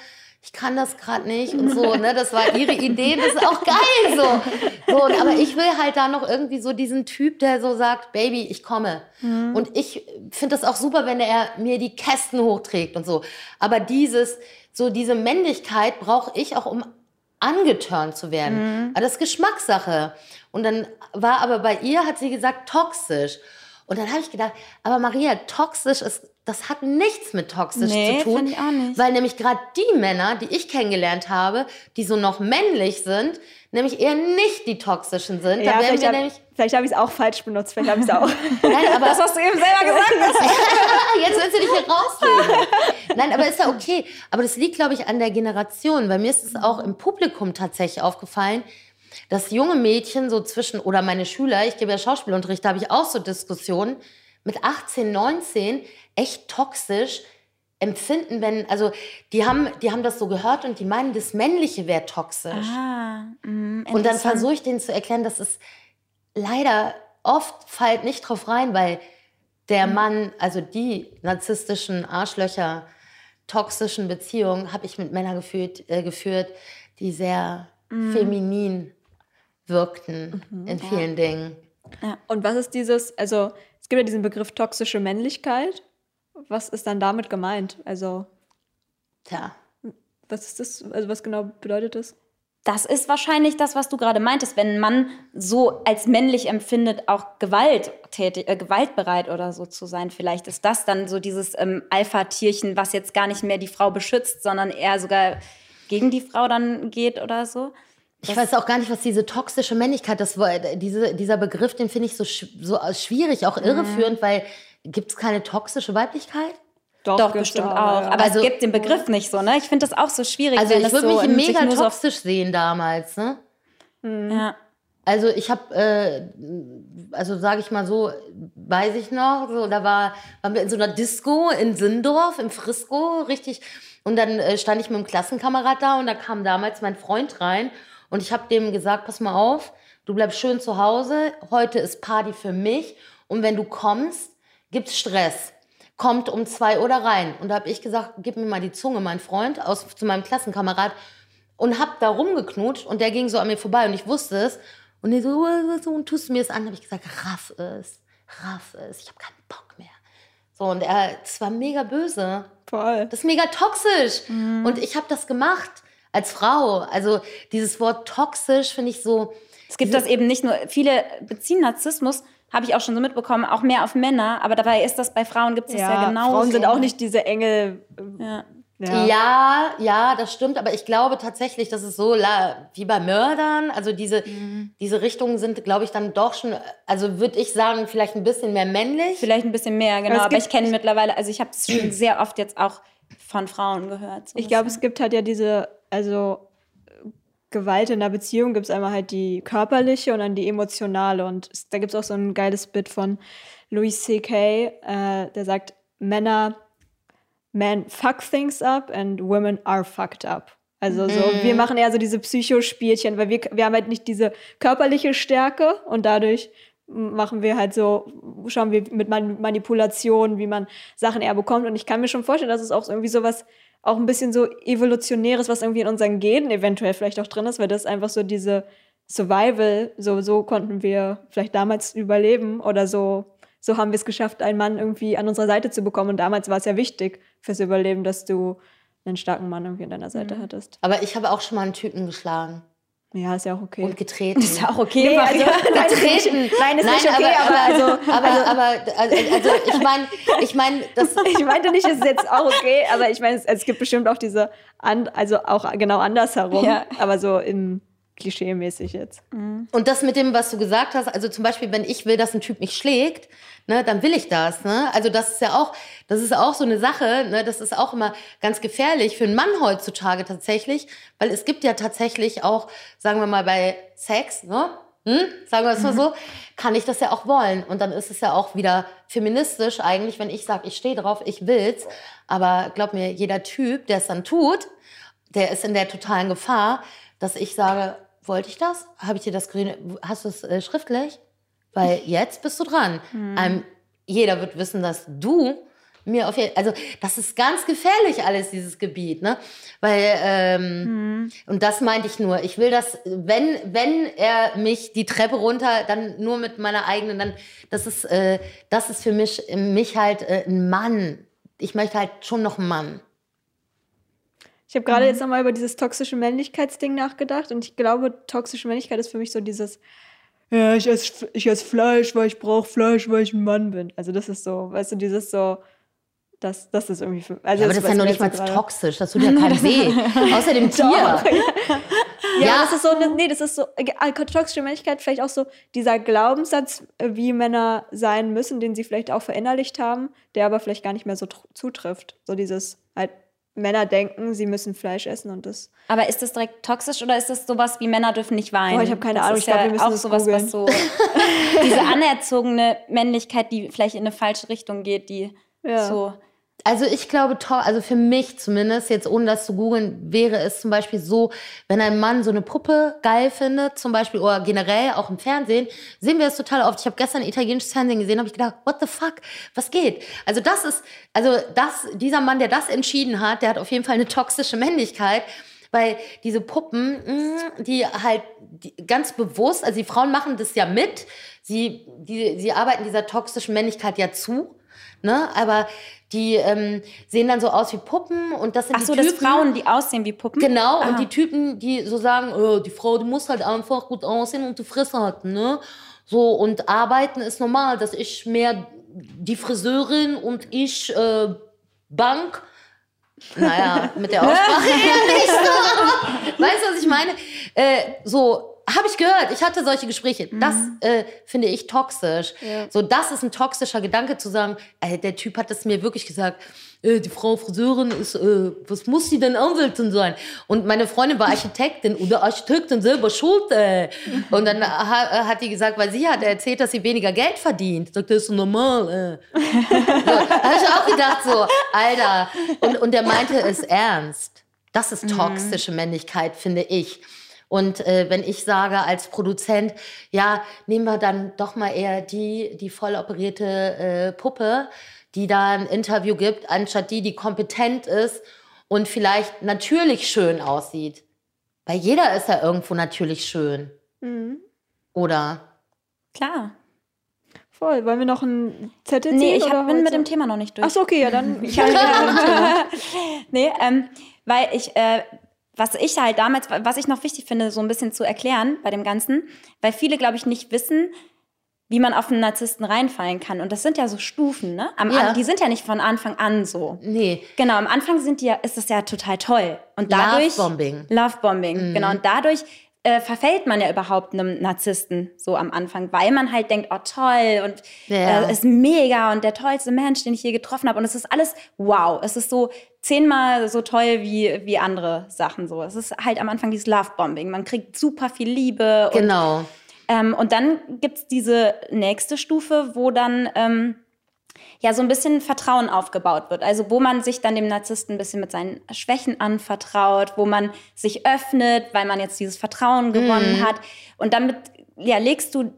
ich kann das gerade nicht und so, ne, das war ihre Idee, das ist auch geil so. so aber ich will halt da noch irgendwie so diesen Typ, der so sagt, Baby, ich komme. Und ich finde das auch super, wenn er mir die Kästen hochträgt und so. Aber dieses, so diese Männlichkeit brauche ich auch, um angeturnt zu werden. Aber das ist Geschmackssache. Und dann war aber bei ihr, hat sie gesagt, toxisch. Und dann habe ich gedacht, aber Maria, toxisch ist, das hat nichts mit toxisch Nee, zu tun. find ich auch nicht. Weil nämlich gerade die Männer, die ich kennengelernt habe, die so noch männlich sind, nämlich eher nicht die toxischen sind. ja, da werden vielleicht wir habe nämlich. vielleicht hab ich es auch falsch benutzt, vielleicht habe ich es auch. Nein, aber Das hast du eben selber gesagt. Jetzt willst du dich hier rauslegen. Nein, aber ist ja okay. Aber das liegt, glaube ich, an der Generation. Weil mir ist es auch im Publikum tatsächlich aufgefallen, dass junge Mädchen so zwischen, oder meine Schüler, ich gebe ja Schauspielunterricht, da habe ich auch so Diskussionen, mit 18, 19 echt toxisch empfinden, wenn, also die haben, die haben das so gehört und die meinen, das Männliche wäre toxisch. Ah, mm, Und dann versuche ich denen zu erklären, dass es leider oft fällt nicht drauf rein, weil der Mann, also die narzisstischen Arschlöcher, toxischen Beziehungen habe ich mit Männern geführt, äh, geführt die sehr feminin wirkten in vielen Dingen. Und was ist dieses, also es gibt ja diesen Begriff toxische Männlichkeit. Was ist dann damit gemeint? Also, Tja. was ist das, also was genau bedeutet das? Das ist wahrscheinlich das, was du gerade meintest, wenn ein Mann so als männlich empfindet, auch gewalttätig, äh, gewaltbereit oder so zu sein. Vielleicht ist das dann so dieses ähm, Alpha-Tierchen, was jetzt gar nicht mehr die Frau beschützt, sondern eher sogar gegen die Frau dann geht oder so. Ich weiß auch gar nicht, was diese toxische Männlichkeit, das war, diese, dieser Begriff, den finde ich so, so schwierig, auch irreführend, weil gibt es keine toxische Weiblichkeit? Doch, gibt's bestimmt auch, auch. Aber Also- es gibt den Begriff nicht so, ne? Ich finde das auch so schwierig. Also ich würde so mich mega nur so toxisch sehen damals, ne? Ja. Also ich habe, äh, also sage ich mal so, weiß ich noch, so da war, waren wir in so einer Disco in Sindorf im Frisco, richtig. Und dann äh, stand ich mit einem Klassenkamerad da und da kam damals mein Freund rein und ich habe dem gesagt, pass mal auf, du bleibst schön zu Hause, heute ist Party für mich und wenn du kommst, gibt's Stress. Kommt um zwei Uhr da rein. Und da habe ich gesagt, gib mir mal die Zunge, mein Freund, aus, zu meinem Klassenkamerad und hab da rumgeknutscht und der ging so an mir vorbei und ich wusste es. Und er so, "Was, was, und tust du mir das an? habe ich gesagt, raff es, raff es, ich habe keinen Bock mehr. So, und er, das war mega böse. Voll. Das ist mega toxisch. Und ich habe das gemacht als Frau. Also dieses Wort toxisch finde ich so, Es gibt das eben nicht nur, viele beziehen Narzissmus, habe ich auch schon so mitbekommen, auch mehr auf Männer, aber dabei ist das bei Frauen gibt es das ja, genau. Frauen sind auch nicht diese Engel. Ja. Ja. Ja. ja, das stimmt, aber ich glaube tatsächlich, dass es so wie bei Mördern, also diese, Mhm. diese Richtungen sind, glaube ich, dann doch schon, also würde ich sagen, vielleicht ein bisschen mehr männlich. Vielleicht ein bisschen mehr, genau. Aber gibt- ich kenne mittlerweile, also ich habe es schon sehr oft jetzt auch von Frauen gehört. so Ich glaube, es gibt halt ja diese, also Gewalt in der Beziehung gibt es einmal halt die körperliche und dann die emotionale. Und es, da gibt es auch so ein geiles Bit von Louis C.K., äh, der sagt, Männer, men fuck things up and women are fucked up. Also so, wir machen eher so diese Psychospielchen, weil wir, wir haben halt nicht diese körperliche Stärke und dadurch machen wir halt so, schauen wir mit Man Manipulation, wie man Sachen eher bekommt. Und ich kann mir schon vorstellen, dass es auch irgendwie sowas, auch ein bisschen so evolutionäres, was irgendwie in unseren Genen eventuell vielleicht auch drin ist, weil das einfach so diese Survival, so, so konnten wir vielleicht damals überleben oder so, so haben wir es geschafft, einen Mann irgendwie an unserer Seite zu bekommen. Und damals war es ja wichtig fürs Überleben, dass du einen starken Mann irgendwie an deiner Seite hattest. Aber ich habe auch schon mal einen Typen geschlagen Ja, ist ja auch okay. und getreten. ist ja auch okay. Nee, also, nein, ist nicht, nein, ist nicht okay, aber, also, aber, aber, also, also ich meine, ich meine, das, ich meinte nicht, es ist jetzt auch okay, aber ich meine, es, es gibt bestimmt auch diese, also auch genau andersherum, Ja. aber so im Klischee-mäßig jetzt. Und das mit dem, was du gesagt hast, also zum Beispiel, wenn ich will, dass ein Typ mich schlägt, ne, dann will ich das. Ne? Also das ist ja auch, das ist auch so eine Sache, ne, das ist auch immer ganz gefährlich für einen Mann heutzutage tatsächlich, weil es gibt ja tatsächlich auch, sagen wir mal, bei Sex, ne? Hm? Sagen wir es mal so, kann ich das ja auch wollen. Und dann ist es ja auch wieder feministisch eigentlich, wenn ich sage, ich stehe drauf, ich will's. Aber glaub mir, jeder Typ, der es dann tut, der ist in der totalen Gefahr, dass ich sage, wollte ich das? Habe ich dir das grüne, hast du es äh, schriftlich? Weil jetzt bist du dran. Ähm, jeder wird wissen, dass du mir auf jeden also das ist ganz gefährlich alles dieses Gebiet, ne? Weil ähm, und das meinte ich nur. Ich will das, wenn wenn er mich die Treppe runter, dann nur mit meiner eigenen, dann das ist äh, das ist für mich mich halt äh, ein Mann. Ich möchte halt schon noch einen Mann. Ich habe gerade jetzt nochmal über dieses toxische Männlichkeitsding nachgedacht und ich glaube, toxische Männlichkeit ist für mich so dieses, ja, ich esse, ich esse Fleisch, weil ich brauche Fleisch, weil ich ein Mann bin. Also das ist so, weißt du, dieses so, das, das ist irgendwie für, also Ja, aber das ist ja noch nicht mal toxisch. Das tut ja keinem weh. Außer dem Tier. Ja, Ja. das ist so, ne- nee, das ist so, äh, toxische Männlichkeit, vielleicht auch so dieser Glaubenssatz, äh, wie Männer sein müssen, den sie vielleicht auch verinnerlicht haben, der aber vielleicht gar nicht mehr so tr- zutrifft. So dieses, halt, Männer denken, sie müssen Fleisch essen und das. Aber ist das direkt toxisch oder ist das sowas wie Männer dürfen nicht weinen? Boah, ich hab keine das Ahnung. Ist Ich ja wir müssen auch das sowas, was so diese anerzogene Männlichkeit, die vielleicht in eine falsche Richtung geht, die Ja. so. Also ich glaube, also für mich zumindest, jetzt ohne das zu googeln, wäre es zum Beispiel so, wenn ein Mann so eine Puppe geil findet, zum Beispiel, oder generell auch im Fernsehen, sehen wir das total oft. Ich habe gestern italienisches Fernsehen gesehen, habe ich gedacht, what the fuck, was geht? Also das ist, also das, dieser Mann, der das entschieden hat, der hat auf jeden Fall eine toxische Männlichkeit. Weil diese Puppen, mh, die halt ganz bewusst, also die Frauen machen das ja mit, sie, die, sie arbeiten dieser toxischen Männlichkeit ja zu, ne? aber die ähm, sehen dann so aus wie Puppen und das sind Ach so, die dass Typen. Frauen, die aussehen wie Puppen. Genau, Ah. und die Typen, die so sagen, oh, die Frau, die muss halt einfach gut aussehen und die Fresse hat, ne? So, und arbeiten ist normal, dass ich mehr die Friseurin und ich äh, Bank. Naja, mit der Aussprache eher nicht so. Weißt du, was ich meine? Äh, so, habe ich gehört, ich hatte solche Gespräche. Das äh, finde ich toxisch. Ja. So, das ist ein toxischer Gedanke zu sagen, ey, der Typ hat es mir wirklich gesagt, äh, die Frau Friseurin ist, äh, was muss sie denn Anwältin sein? Und meine Freundin war Architektin und der Architektin selber schuld, ey. Und dann ha, hat die gesagt, weil sie hat erzählt, dass sie weniger Geld verdient. Sagt, das ist so normal, äh. So, habe ich auch gedacht so, Alter. Und, und der meinte es ernst. Das ist toxische Männlichkeit, finde ich. Und äh, wenn ich sage als Produzent, ja, nehmen wir dann doch mal eher die, die voll operierte äh, Puppe, die da ein Interview gibt, anstatt die, die kompetent ist und vielleicht natürlich schön aussieht. Weil jeder ist ja irgendwo natürlich schön. Mhm. Oder? Klar. Voll. Wollen wir noch ein Zettel ziehen? Nee, ich oder hab, bin mit dem? Thema noch nicht durch. Ach so, okay, ja, dann. Ich nee, ähm, weil ich, äh, was ich halt damals, was ich noch wichtig finde, so ein bisschen zu erklären bei dem Ganzen, weil viele, glaube ich, nicht wissen, wie man auf einen Narzissten reinfallen kann. Und das sind ja so Stufen, ne? Am, Ja. die sind ja nicht von Anfang an so. Nee. Genau, am Anfang sind die ja, ist es ja total toll. Und dadurch. Lovebombing. Lovebombing, genau. Und dadurch äh, verfällt man ja überhaupt einem Narzissten so am Anfang, weil man halt denkt, oh toll und Ja. äh, ist mega und der tollste Mensch, den ich je getroffen habe. Und es ist alles wow. Es ist so zehnmal so toll wie, wie andere Sachen so. Es ist halt am Anfang dieses Lovebombing. Man kriegt super viel Liebe und Genau. ähm, und dann gibt's diese nächste Stufe, wo dann ähm, ja so ein bisschen Vertrauen aufgebaut wird. Also wo man sich dann dem Narzissten ein bisschen mit seinen Schwächen anvertraut, wo man sich öffnet, weil man jetzt dieses Vertrauen gewonnen hat. Und damit ja, legst du,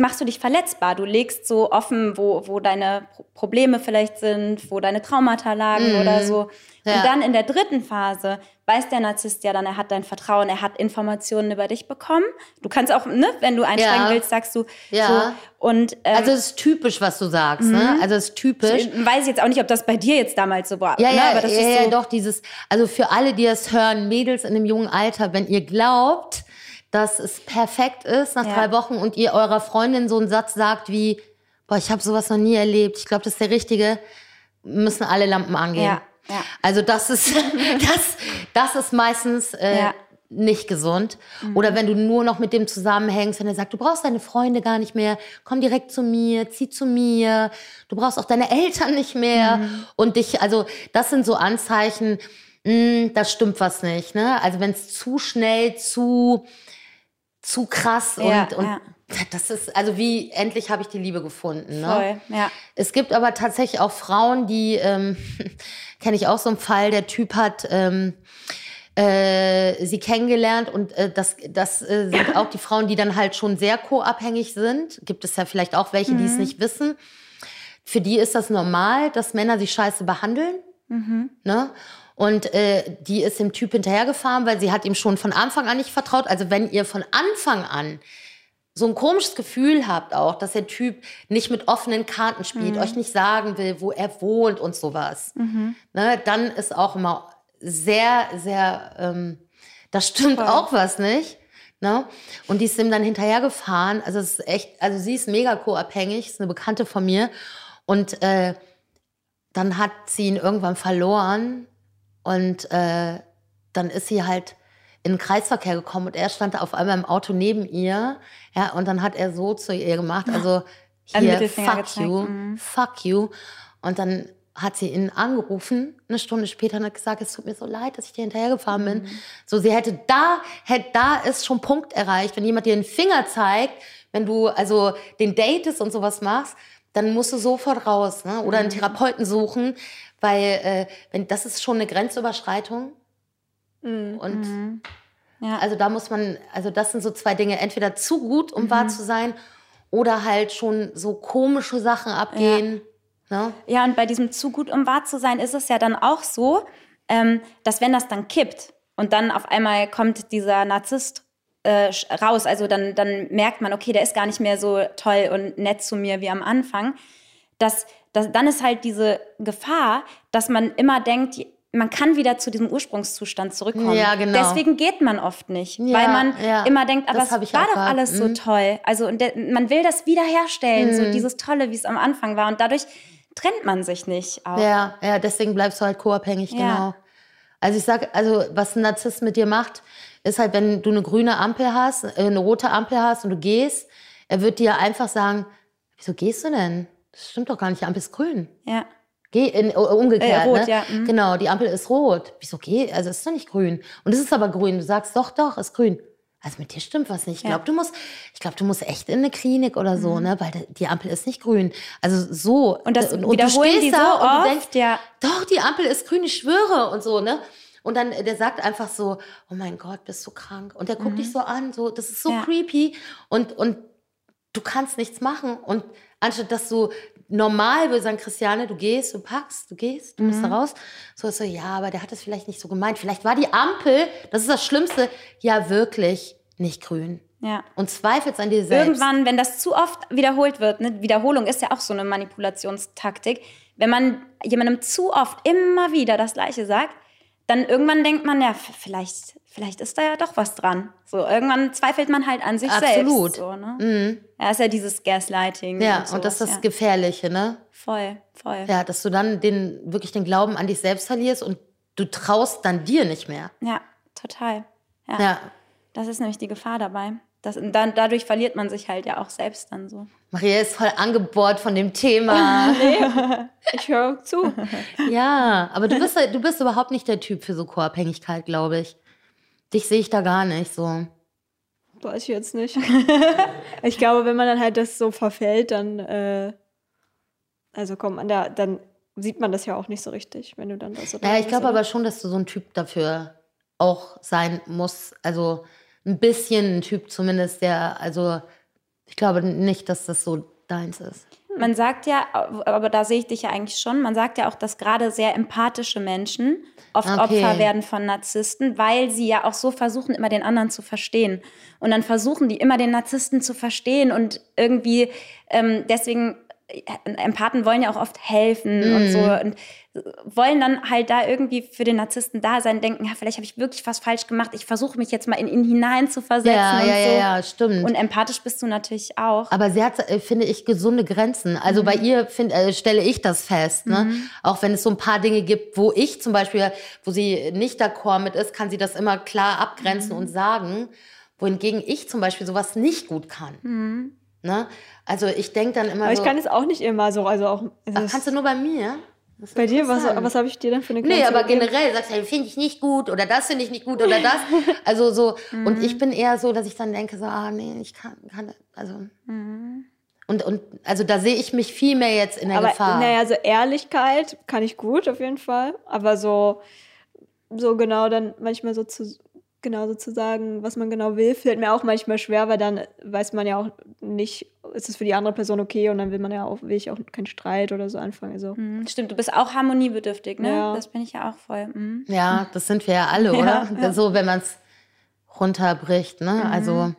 machst du dich verletzbar. Du legst so offen, wo, wo deine Pro Probleme vielleicht sind, wo deine Traumata lagen oder so. Ja. Und dann in der dritten Phase weiß der Narzisst ja dann, er hat dein Vertrauen, er hat Informationen über dich bekommen. Du kannst auch, ne, wenn du einsteigen Ja. willst, sagst du Ja. so. Und ähm, Also es ist typisch, was du sagst, ne? Also es ist typisch. ich weiß jetzt auch nicht, ob das bei dir jetzt damals so war. Ja, ne? ja, aber das ja, ist ja, so, doch, dieses, also für alle, die es hören, Mädels in einem jungen Alter, wenn ihr glaubt, dass es perfekt ist nach Ja. drei Wochen und ihr eurer Freundin so einen Satz sagt wie, boah, ich habe sowas noch nie erlebt, ich glaube, das ist der richtige, müssen alle Lampen angehen. Ja, ja. Also das ist, das, das ist meistens äh, nicht gesund. Oder wenn du nur noch mit dem zusammenhängst, wenn er sagt, du brauchst deine Freunde gar nicht mehr, komm direkt zu mir, zieh zu mir, du brauchst auch deine Eltern nicht mehr. Und dich, also das sind so Anzeichen, mh, da stimmt was nicht. Ne? Also wenn es zu schnell, zu, zu krass Ja, und, und ja. das ist, also wie endlich habe ich die Liebe gefunden. Ne? voll, ja. Es gibt aber tatsächlich auch Frauen, die, ähm, kenne ich auch so einen Fall, der Typ hat ähm, äh, sie kennengelernt und äh, das, das äh, sind auch die Frauen, die dann halt schon sehr co-abhängig sind. Gibt es ja vielleicht auch welche, die es nicht wissen. Für die ist das normal, dass Männer sie scheiße behandeln. Ne? Und äh, die ist dem Typ hinterhergefahren, weil sie hat ihm schon von Anfang an nicht vertraut. Also wenn ihr von Anfang an so ein komisches Gefühl habt auch, dass der Typ nicht mit offenen Karten spielt, euch nicht sagen will, wo er wohnt und sowas, ne, dann ist auch immer sehr, sehr, ähm, da stimmt auch was nicht. Ne? Und die ist ihm dann hinterhergefahren. Also es ist echt, also sie ist mega co-abhängig, ist eine Bekannte von mir. Und äh, dann hat sie ihn irgendwann verloren und äh, dann ist sie halt in den Kreisverkehr gekommen und er stand da auf einmal im Auto neben ihr. Ja, und dann hat er so zu ihr gemacht, also hier, fuck gezeigt, you, mhm. fuck you. Und dann hat sie ihn angerufen, eine Stunde später, und hat gesagt, es tut mir so leid, dass ich dir hinterhergefahren bin. So, sie hätte da, hätte, da ist schon Punkt erreicht, wenn jemand dir den Finger zeigt, wenn du also den datest und sowas machst, dann musst du sofort raus, ne? Oder einen Therapeuten suchen, weil äh, wenn das ist schon eine Grenzüberschreitung. Und Ja. also da muss man, also das sind so zwei Dinge, entweder zu gut, um wahr zu sein, oder halt schon so komische Sachen abgehen. Ne? Ja, und bei diesem zu gut, um wahr zu sein, ist es ja dann auch so, ähm, dass wenn das dann kippt und dann auf einmal kommt dieser Narzisst äh, raus, also dann, dann merkt man, okay, der ist gar nicht mehr so toll und nett zu mir wie am Anfang, dass, dass dann ist halt diese Gefahr, dass man immer denkt, man kann wieder zu diesem Ursprungszustand zurückkommen. Ja, genau. Deswegen geht man oft nicht, Ja, weil man ja. immer denkt, aber Das es war doch gehabt. alles so Mhm. toll. Also und man will das wiederherstellen, so dieses Tolle, wie es am Anfang war. Und dadurch trennt man sich nicht. Auch. Ja, ja, deswegen bleibst du halt co-abhängig, genau. Also ich sag, also was ein Narzisst mit dir macht, ist halt, wenn du eine grüne Ampel hast, äh, eine rote Ampel hast und du gehst, er wird dir einfach sagen, wieso gehst du denn? Das stimmt doch gar nicht, die Ampel ist grün. Ja. Geh in, äh, umgekehrt, Äh, rot, ne? ja, mhm. Genau, die Ampel ist rot. Wieso geh? Also ist doch nicht grün. Und es ist aber grün. Du sagst doch, doch, ist grün. Also mit dir stimmt was nicht. Ich Ja. glaube, du musst, ich glaube, du musst echt in eine Klinik oder so, Mhm. ne? Weil die- Ampel ist nicht grün. Also so. Und das du wiederholen stehst die da so und du oft, denkst, ja. doch, die Ampel ist grün, ich schwöre und so, ne? Und dann, äh, der sagt einfach so, oh mein Gott, bist du krank? Und der guckt dich so an, so, das ist so Mhm. Ja. creepy. Und, und du kannst nichts machen. Und anstatt dass du normal würde sagen, Christiane, du gehst, du packst, du gehst, du Mhm. musst da raus. So ist so, ja, aber der hat es vielleicht nicht so gemeint. Vielleicht war die Ampel, das ist das Schlimmste, ja wirklich nicht grün. Ja. Und zweifelst an dir selbst. Irgendwann, wenn das zu oft wiederholt wird, ne, Wiederholung ist ja auch so eine Manipulationstaktik, wenn man jemandem zu oft immer wieder das Gleiche sagt, dann irgendwann denkt man, ja, vielleicht, vielleicht ist da ja doch was dran. So, irgendwann zweifelt man halt an sich Absolut. selbst. So, ne? Ja, ist ja dieses Gaslighting. Ja, und, so. und das ist das ja. Gefährliche, ne? Voll, voll. Ja, dass du dann den, wirklich den Glauben an dich selbst verlierst und du traust dann dir nicht mehr. Ja, total. Ja. Ja. Das ist nämlich die Gefahr dabei. Das, dann, dadurch verliert man sich halt ja auch selbst dann so. Maria ist voll angebohrt von dem Thema. Ich höre zu. ja, aber du bist, du bist überhaupt nicht der Typ für so Co-Abhängigkeit, glaube ich. Dich sehe ich da gar nicht so. Weiß ich jetzt nicht. ich glaube, wenn man dann halt das so verfällt, dann, äh, also kommt man da, dann sieht man das ja auch nicht so richtig, wenn du dann da so Naja, ich glaube aber schon, dass du so ein Typ dafür auch sein musst. Also ein bisschen ein Typ zumindest, der, also ich glaube nicht, dass das so deins ist. Man sagt ja, aber da sehe ich dich ja eigentlich schon, man sagt ja auch, dass gerade sehr empathische Menschen oft Okay. Opfer werden von Narzissten, weil sie ja auch so versuchen, immer den anderen zu verstehen. Und dann versuchen die immer den Narzissten zu verstehen und irgendwie ähm, deswegen. Äh, Empathen wollen ja auch oft helfen und so und wollen dann halt da irgendwie für den Narzissten da sein, denken, ja, vielleicht habe ich wirklich was falsch gemacht. Ich versuche mich jetzt mal in ihn hinein zu versetzen Ja, und ja, so. ja, stimmt. Und empathisch bist du natürlich auch. Aber sie hat, äh, finde ich, gesunde Grenzen. Also bei ihr find, äh, stelle ich das fest. Ne? Auch wenn es so ein paar Dinge gibt, wo ich zum Beispiel, wo sie nicht d'accord mit ist, kann sie das immer klar abgrenzen und sagen. Wohingegen ich zum Beispiel sowas nicht gut kann. Ne? Also ich denke dann immer Aber so, ich kann es auch nicht immer so, also auch. Also ach, kannst du nur bei mir? Bei dir, was, was habe ich dir denn für eine Grenze Nee, aber gegeben? generell sagst du, hey, finde ich nicht gut oder das finde ich nicht gut oder das. Also so, und Mhm. ich bin eher so, dass ich dann denke, so, ah, nee, ich kann, kann also. Mhm. Und, und also da sehe ich mich viel mehr jetzt in der aber Gefahr. naja, so Ehrlichkeit kann ich gut auf jeden Fall. Aber so, so genau dann manchmal so zu genau so zu sagen, was man genau will, fällt mir auch manchmal schwer, weil dann weiß man ja auch nicht, ist es für die andere Person okay und dann will man ja auch, will ich auch keinen Streit oder so anfangen. Also. Mhm, Stimmt, du bist auch harmoniebedürftig, ne? Ja. Das bin ich ja auch voll. Mhm. Ja, das sind wir ja alle, oder? So, wenn man es runterbricht, ne? Mhm. Also,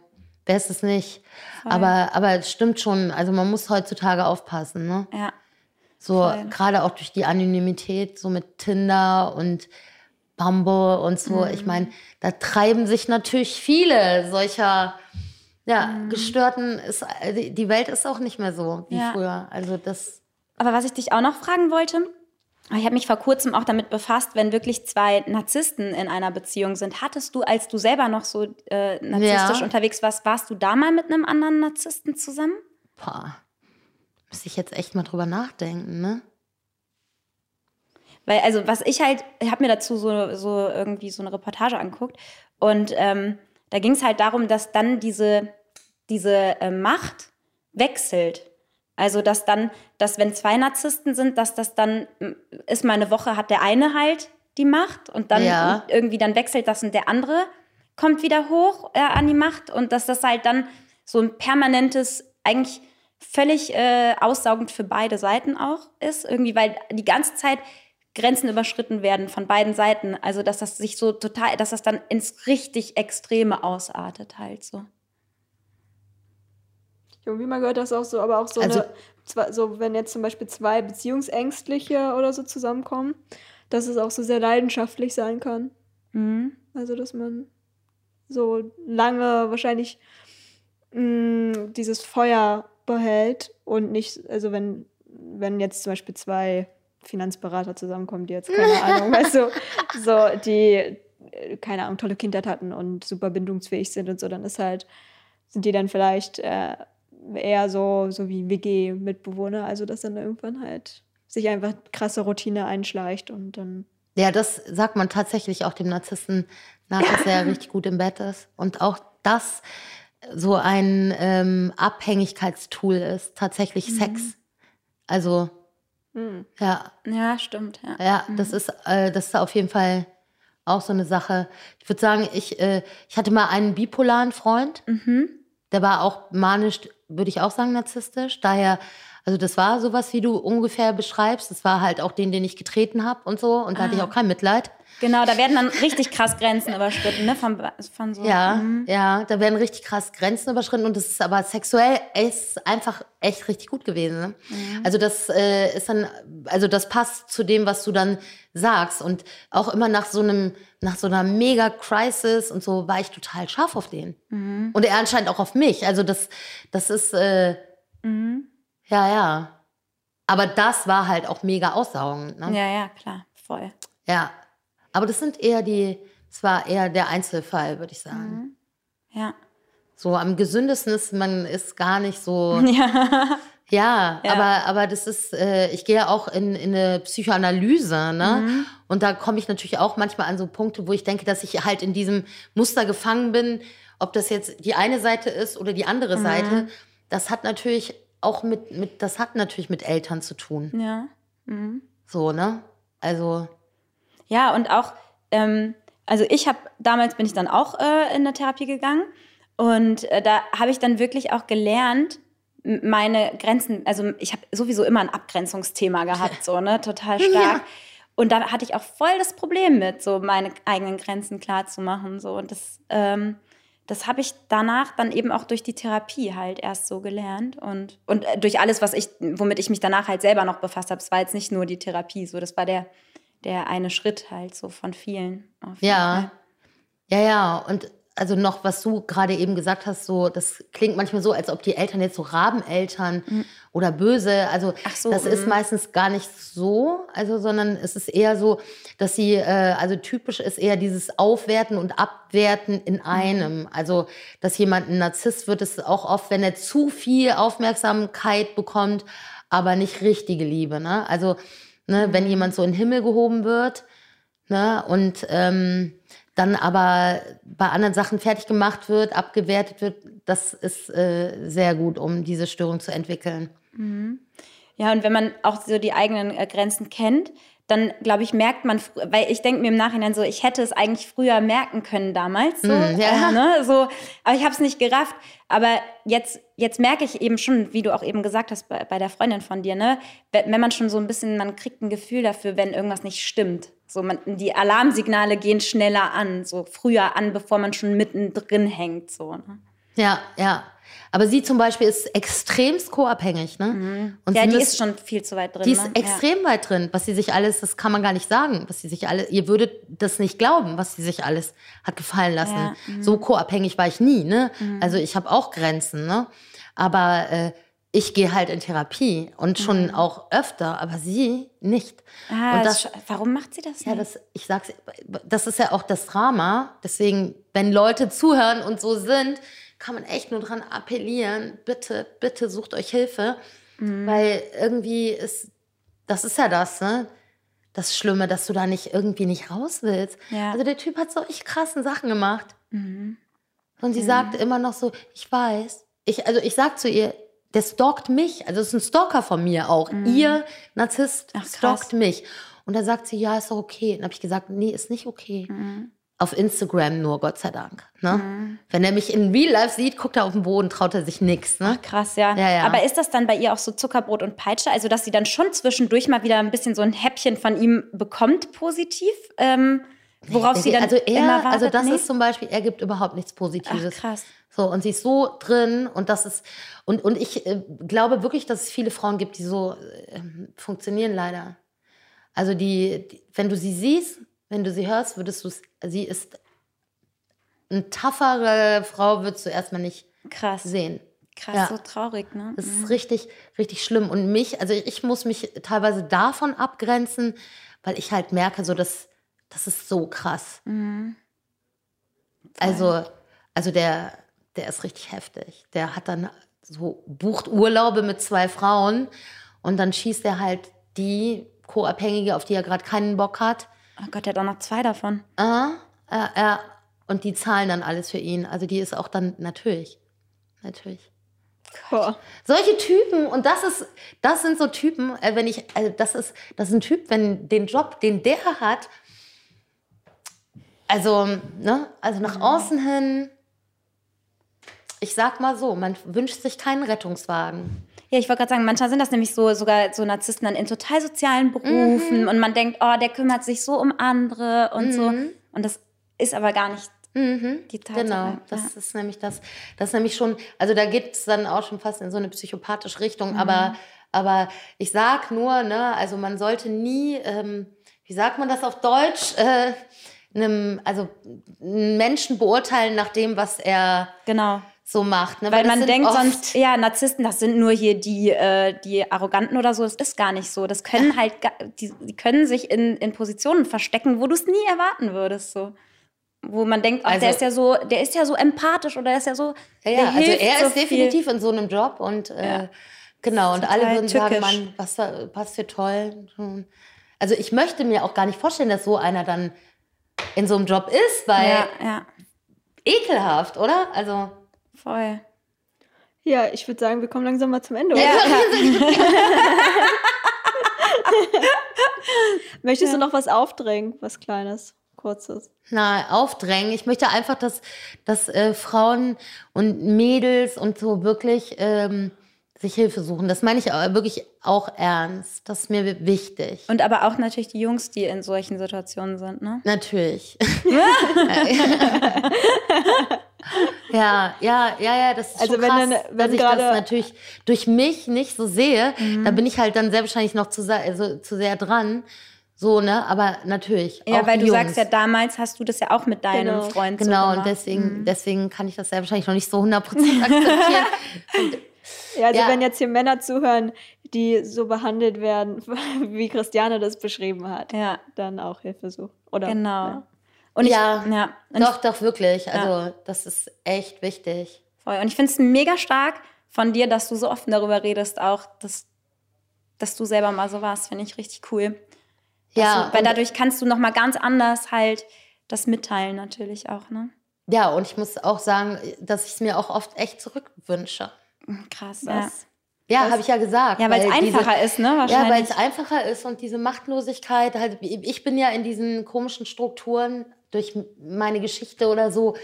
wer ist es nicht? Aber, aber es stimmt schon, also man muss heutzutage aufpassen, ne? Ja. So, gerade auch durch die Anonymität, so mit Tinder und Bumble und so. Mhm. Ich meine, da treiben sich natürlich viele solcher ja, Mhm. gestörten, ist, die die Welt ist auch nicht mehr so wie Ja. früher. Also das, Aber was ich dich auch noch fragen wollte, ich habe mich vor kurzem auch damit befasst, wenn wirklich zwei Narzissten in einer Beziehung sind. Hattest du, als du selber noch so äh, narzisstisch Ja. unterwegs warst, warst du da mal mit einem anderen Narzissten zusammen? boah, müsste ich jetzt echt mal drüber nachdenken, ne? Weil, also, was ich halt, ich habe mir dazu so, so irgendwie so eine Reportage angeguckt und ähm, da ging es halt darum, dass dann diese, diese äh, Macht wechselt. Also, dass dann, dass wenn zwei Narzissten sind, dass das dann m, ist mal eine Woche hat der eine halt die Macht und dann Ja. irgendwie dann wechselt das und der andere kommt wieder hoch äh, an die Macht und dass das halt dann so ein permanentes, eigentlich völlig äh, aussaugend für beide Seiten auch ist, irgendwie, weil die ganze Zeit Grenzen überschritten werden von beiden Seiten. Also, dass das sich so total, dass das dann ins richtig Extreme ausartet, halt so. Irgendwie mal gehört das auch so, aber auch so, Also- eine, zwei, so wenn jetzt zum Beispiel zwei Beziehungsängstliche oder so zusammenkommen, dass es auch so sehr leidenschaftlich sein kann. Mhm. Also, dass man so lange wahrscheinlich mh, dieses Feuer behält und nicht, also wenn, wenn jetzt zum Beispiel zwei Finanzberater zusammenkommen, die jetzt, keine Ahnung, weißt du, so, die, äh, keine Ahnung, tolle Kindheit hatten und super bindungsfähig sind und so, dann ist halt, sind die dann vielleicht äh, eher so, so wie WG-Mitbewohner, also dass dann irgendwann halt sich einfach krasse Routine einschleicht und dann Ja, das sagt man tatsächlich auch dem Narzissten nach, dass er richtig gut im Bett ist. Und auch das so ein ähm, Abhängigkeitstool ist, tatsächlich Mhm. Sex. Also, hm. ja, Ja, stimmt, ja. ja, das ist, äh, das ist auf jeden Fall auch so eine Sache. Ich würde sagen, ich, äh, ich hatte mal einen bipolaren Freund, Mhm. der war auch manisch, würde ich auch sagen, narzisstisch. Daher Also das war sowas, wie du ungefähr beschreibst. Das war halt auch den, den ich getreten habe und so. Und da hatte ich auch kein Mitleid. Genau, da werden dann richtig krass Grenzen überschritten, ne? Von, von so. Ja, Mhm. ja, da werden richtig krass Grenzen überschritten und das ist aber sexuell ist einfach echt richtig gut gewesen. Ne? Mhm. Also das äh, ist dann, also das passt zu dem, was du dann sagst und auch immer nach so einem, nach so einer mega Crisis und so war ich total scharf auf den Mhm. und er anscheinend auch auf mich. Also das, das ist, äh, Mhm. Ja, ja. Aber das war halt auch mega aussaugend. Ne? Ja, ja, klar, voll. ja. Aber das sind eher die, das war eher der Einzelfall, würde ich sagen. Ja. So am gesündesten ist, man ist gar nicht so. Ja. Ja, Ja. aber, aber das ist, äh, ich gehe auch in, in eine Psychoanalyse, ne? Mhm. Und da komme ich natürlich auch manchmal an so Punkte, wo ich denke, dass ich halt in diesem Muster gefangen bin, ob das jetzt die eine Seite ist oder die andere Mhm. Seite. Das hat natürlich auch mit, mit, das hat natürlich mit Eltern zu tun. Ja. Mhm. So, ne? Also, Ja, und auch, ähm, also ich habe, damals bin ich dann auch äh, in eine Therapie gegangen und äh, da habe ich dann wirklich auch gelernt, meine Grenzen, also ich habe sowieso immer ein Abgrenzungsthema gehabt, so, ne, total stark. Und da hatte ich auch voll das Problem mit, so meine eigenen Grenzen klar zu machen, so. Und das, ähm, das habe ich danach dann eben auch durch die Therapie halt erst so gelernt und, und äh, durch alles, was ich, womit ich mich danach halt selber noch befasst habe. Es war jetzt nicht nur die Therapie, so, das war der, der eine Schritt halt so von vielen. auf jeden Ja. Ja, ja, und also noch, was du gerade eben gesagt hast, so, das klingt manchmal so, als ob die Eltern jetzt so Rabeneltern oder böse, also Mhm. Ach so, das ist mhm. meistens gar nicht so, also, sondern es ist eher so, dass sie, äh, also typisch ist eher dieses Aufwerten und Abwerten Mhm. in einem. Also, dass jemand ein Narzisst wird, ist auch oft, wenn er zu viel Aufmerksamkeit bekommt, aber nicht richtige Liebe, ne? Also, ne, Mhm. wenn jemand so in den Himmel gehoben wird, ne, und ähm, dann aber bei anderen Sachen fertig gemacht wird, abgewertet wird, das ist äh, sehr gut, um diese Störung zu entwickeln. Ja, und wenn man auch so die eigenen äh, Grenzen kennt, dann glaube ich, merkt man, weil ich denke mir im Nachhinein so, ich hätte es eigentlich früher merken können damals. So, Mm, ja. äh, ne, so, aber ich habe es nicht gerafft. Aber jetzt, jetzt merke ich eben schon, wie du auch eben gesagt hast bei, bei der Freundin von dir, ne, we- wenn man schon so ein bisschen, man kriegt ein Gefühl dafür, wenn irgendwas nicht stimmt. So, man, die Alarmsignale gehen schneller an, so früher an, bevor man schon mittendrin hängt. So, ne? Ja, ja. Aber sie zum Beispiel ist extremst co-abhängig, ne? Und Mhm. Ja, die müssen- ist schon viel zu weit drin. Die ist ne? extrem weit drin, was sie sich alles, das kann man gar nicht sagen, was sie sich alles, ihr würdet das nicht glauben, was sie sich alles hat gefallen lassen. Ja, mhm. So co-abhängig war ich nie, ne? Also ich habe auch Grenzen, ne? Aber äh, ich gehe halt in Therapie und schon auch öfter, aber sie nicht. Mhm. Ah, und das, das, warum macht sie das ja, nicht? das, ich sag's, das ist ja auch das Drama. Deswegen, wenn Leute zuhören und so sind, kann man echt nur dran appellieren, bitte, bitte sucht euch Hilfe. Mhm. Weil irgendwie ist, das ist ja das, ne? Das Schlimme, dass du da nicht irgendwie nicht raus willst. Ja. Also der Typ hat solche krassen Sachen gemacht. Mhm. Und sie sagt immer noch so, ich weiß. Ich, also ich sag zu ihr, der stalkt mich. Also es ist ein Stalker von mir auch. Ihr Narzisst Mhm. Ach, stalkt mich. Und da sagt sie, ja, ist doch okay. Und habe ich gesagt, nee, ist nicht okay. Mhm. Auf Instagram nur, Gott sei Dank. Ne? Wenn er mich in Real Life sieht, guckt er auf den Boden, traut er sich nichts. Ne? Krass, ja. Ja, ja. Aber ist das dann bei ihr auch so Zuckerbrot und Peitsche? Also, dass sie dann schon zwischendurch mal wieder ein bisschen so ein Häppchen von ihm bekommt, positiv? Ähm, worauf sie dann also er, immer wartet? also das Nee? ist zum Beispiel, er gibt überhaupt nichts Positives. Ach, krass. So, und sie ist so drin und das ist, und, und ich äh, glaube wirklich, dass es viele Frauen gibt, die so äh, funktionieren leider. Also die, die, wenn du sie siehst, wenn du sie hörst, würdest du sie ist eine toughere Frau, würdest du erstmal nicht Krass. sehen. Krass, Ja. so traurig, ne? Das ist richtig, richtig schlimm. Und mich, also ich muss mich teilweise davon abgrenzen, weil ich halt merke, so das, das ist so krass. Also, also der, der ist richtig heftig. Der hat dann so, bucht Urlaube mit zwei Frauen und dann schießt er halt die Co-Abhängige, auf die er gerade keinen Bock hat. Oh Gott, der hat auch noch zwei davon. Äh, äh, äh, und die zahlen dann alles für ihn. Also die ist auch dann natürlich. Natürlich. Boah. Solche Typen, und das ist, das sind so Typen, äh, wenn ich, also das ist, das ist ein Typ, wenn den Job, den der hat, also, ne, also nach außen hin ich sag mal so, man wünscht sich keinen Rettungswagen. Ja, ich wollte gerade sagen, manchmal sind das nämlich so sogar so Narzissten dann in total sozialen Berufen und man denkt, oh, der kümmert sich so um andere und so. Und das ist aber gar nicht die Tatsache. Genau, das ja. ist nämlich das. Das ist nämlich schon, also da geht es dann auch schon fast in so eine psychopathische Richtung. Aber, aber ich sag nur, ne, also man sollte nie, ähm, wie sagt man das auf Deutsch, äh, einem, also einen Menschen beurteilen nach dem, was er Genau. so macht. Ne? Weil das man denkt sonst, ja, Narzissten, das sind nur hier die, äh, die Arroganten oder so. Das ist gar nicht so. Das können halt, die, die können sich in, in Positionen verstecken, wo du es nie erwarten würdest. So. Wo man denkt, ach, Also- der ist ja so, der ist ja so empathisch oder der ist ja so. Ja, ja also er so ist viel. definitiv in so einem Job und äh, Ja. genau, und alle würden sagen, tückisch. Mann, was, für- was für toll. Also ich möchte mir auch gar nicht vorstellen, dass so einer dann in so einem Job ist, weil Ja, ja, ekelhaft, oder? Also voll. Ja, ich würde sagen, wir kommen langsam mal zum Ende. Ja. Möchtest du noch was aufdrängen? Was Kleines, Kurzes? na, aufdrängen. Ich möchte einfach, dass, dass äh, Frauen und Mädels und so wirklich ähm, sich Hilfe suchen. Das meine ich wirklich auch ernst. Das ist mir wichtig. Und aber auch natürlich die Jungs, die in solchen Situationen sind, ne? Natürlich. ja, ja, ja, ja, das ist Also schon wenn krass, dann- dass wenn ich das natürlich durch mich nicht so sehe. Da bin ich halt dann sehr wahrscheinlich noch zu, sehr- also, zu sehr dran. So, ne? Aber natürlich. Ja, weil du Jungs. sagst ja, damals hast du das ja auch mit deinem Genau. Freund so Genau, und gemacht. deswegen, deswegen kann ich das sehr wahrscheinlich noch nicht so 100% akzeptieren. Ja, also Ja. wenn jetzt hier Männer zuhören, die so behandelt werden, wie Christiane das beschrieben hat, Ja, dann auch Hilfe suchen. Oder, genau. Ja. Und ich, Ja, ja. Und doch, doch, wirklich. Also, das ist echt wichtig. Voll. Und ich finde es mega stark von dir, dass du so offen darüber redest, auch, dass, dass du selber mal so warst, finde ich richtig cool. Ja, du, weil und- dadurch kannst du noch mal ganz anders halt das mitteilen natürlich auch, ne? Ja, und ich muss auch sagen, dass ich es mir auch oft echt zurückwünsche. Krass, Was? Ja, habe ich ja gesagt. ja. Ja, weil es diese- einfacher ist, ne? Ja, Wahrscheinlich. weil es einfacher ist und diese Machtlosigkeit, halt, ich bin ja in diesen komischen Strukturen durch meine Geschichte oder so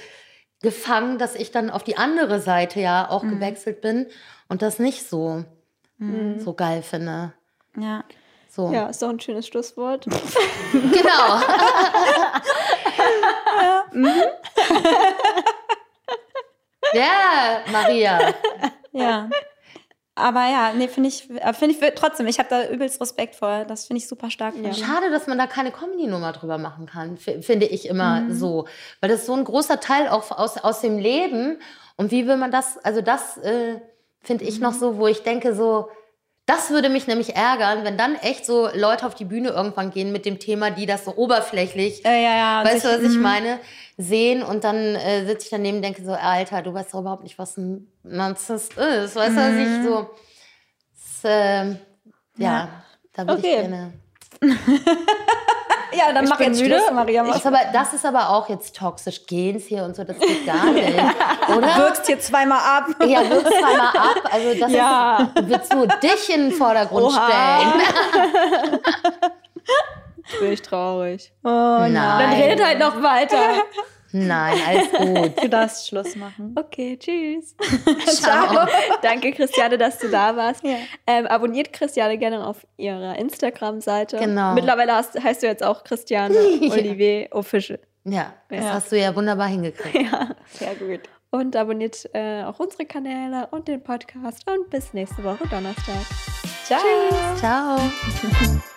gefangen, dass ich dann auf die andere Seite ja auch gewechselt bin und das nicht so, so geil finde. ja. So. ja, ist doch ein schönes Schlusswort. Genau. ja, Maria. Ja. Aber ja, nee, finde ich, äh, finde ich trotzdem, ich habe da übelst Respekt vor. Das finde ich super stark. Ja. Schade, dass man da keine Comedy-Nummer drüber machen kann, finde ich immer Mhm. so. Weil das ist so ein großer Teil auch aus, aus dem Leben. Und wie will man das, also das äh, finde ich Mhm. noch so, wo ich denke, so, das würde mich nämlich ärgern, wenn dann echt so Leute auf die Bühne irgendwann gehen mit dem Thema, die das so oberflächlich, Äh, ja, ja. weißt du, was ich mhm. meine, sehen und dann äh, sitze ich daneben und denke so, Alter, du weißt doch überhaupt nicht, was ein Narzisst ist. Weißt du, was ich so, das, ähm, ja, Ja. da würde Okay. ich gerne. Ja, dann Ich mach jetzt müde. Schluss, Maria. Das ist, aber, das ist aber auch jetzt toxisch. Gehen's hier und so, das geht gar nicht. Oder? wirkst hier zweimal ab. Ja, wirkst zweimal ab. Also das Ja. ist, willst du dich in den Vordergrund Oha. stellen? Bin ich traurig. Oh, Nein. Dann redet halt noch weiter. Nein, alles gut. Du darfst Schluss machen. Okay, tschüss. Ciao. Danke, Christiane, dass du da warst. Ja. Ähm, abonniert Christiane gerne auf ihrer Instagram-Seite. Genau. Mittlerweile hast, heißt du jetzt auch Christiane Ja. Olivier Official. Ja, das Ja. hast du ja wunderbar hingekriegt. Ja, sehr gut. Und abonniert äh, auch unsere Kanäle und den Podcast. Und bis nächste Woche Donnerstag. Ciao. Ciao.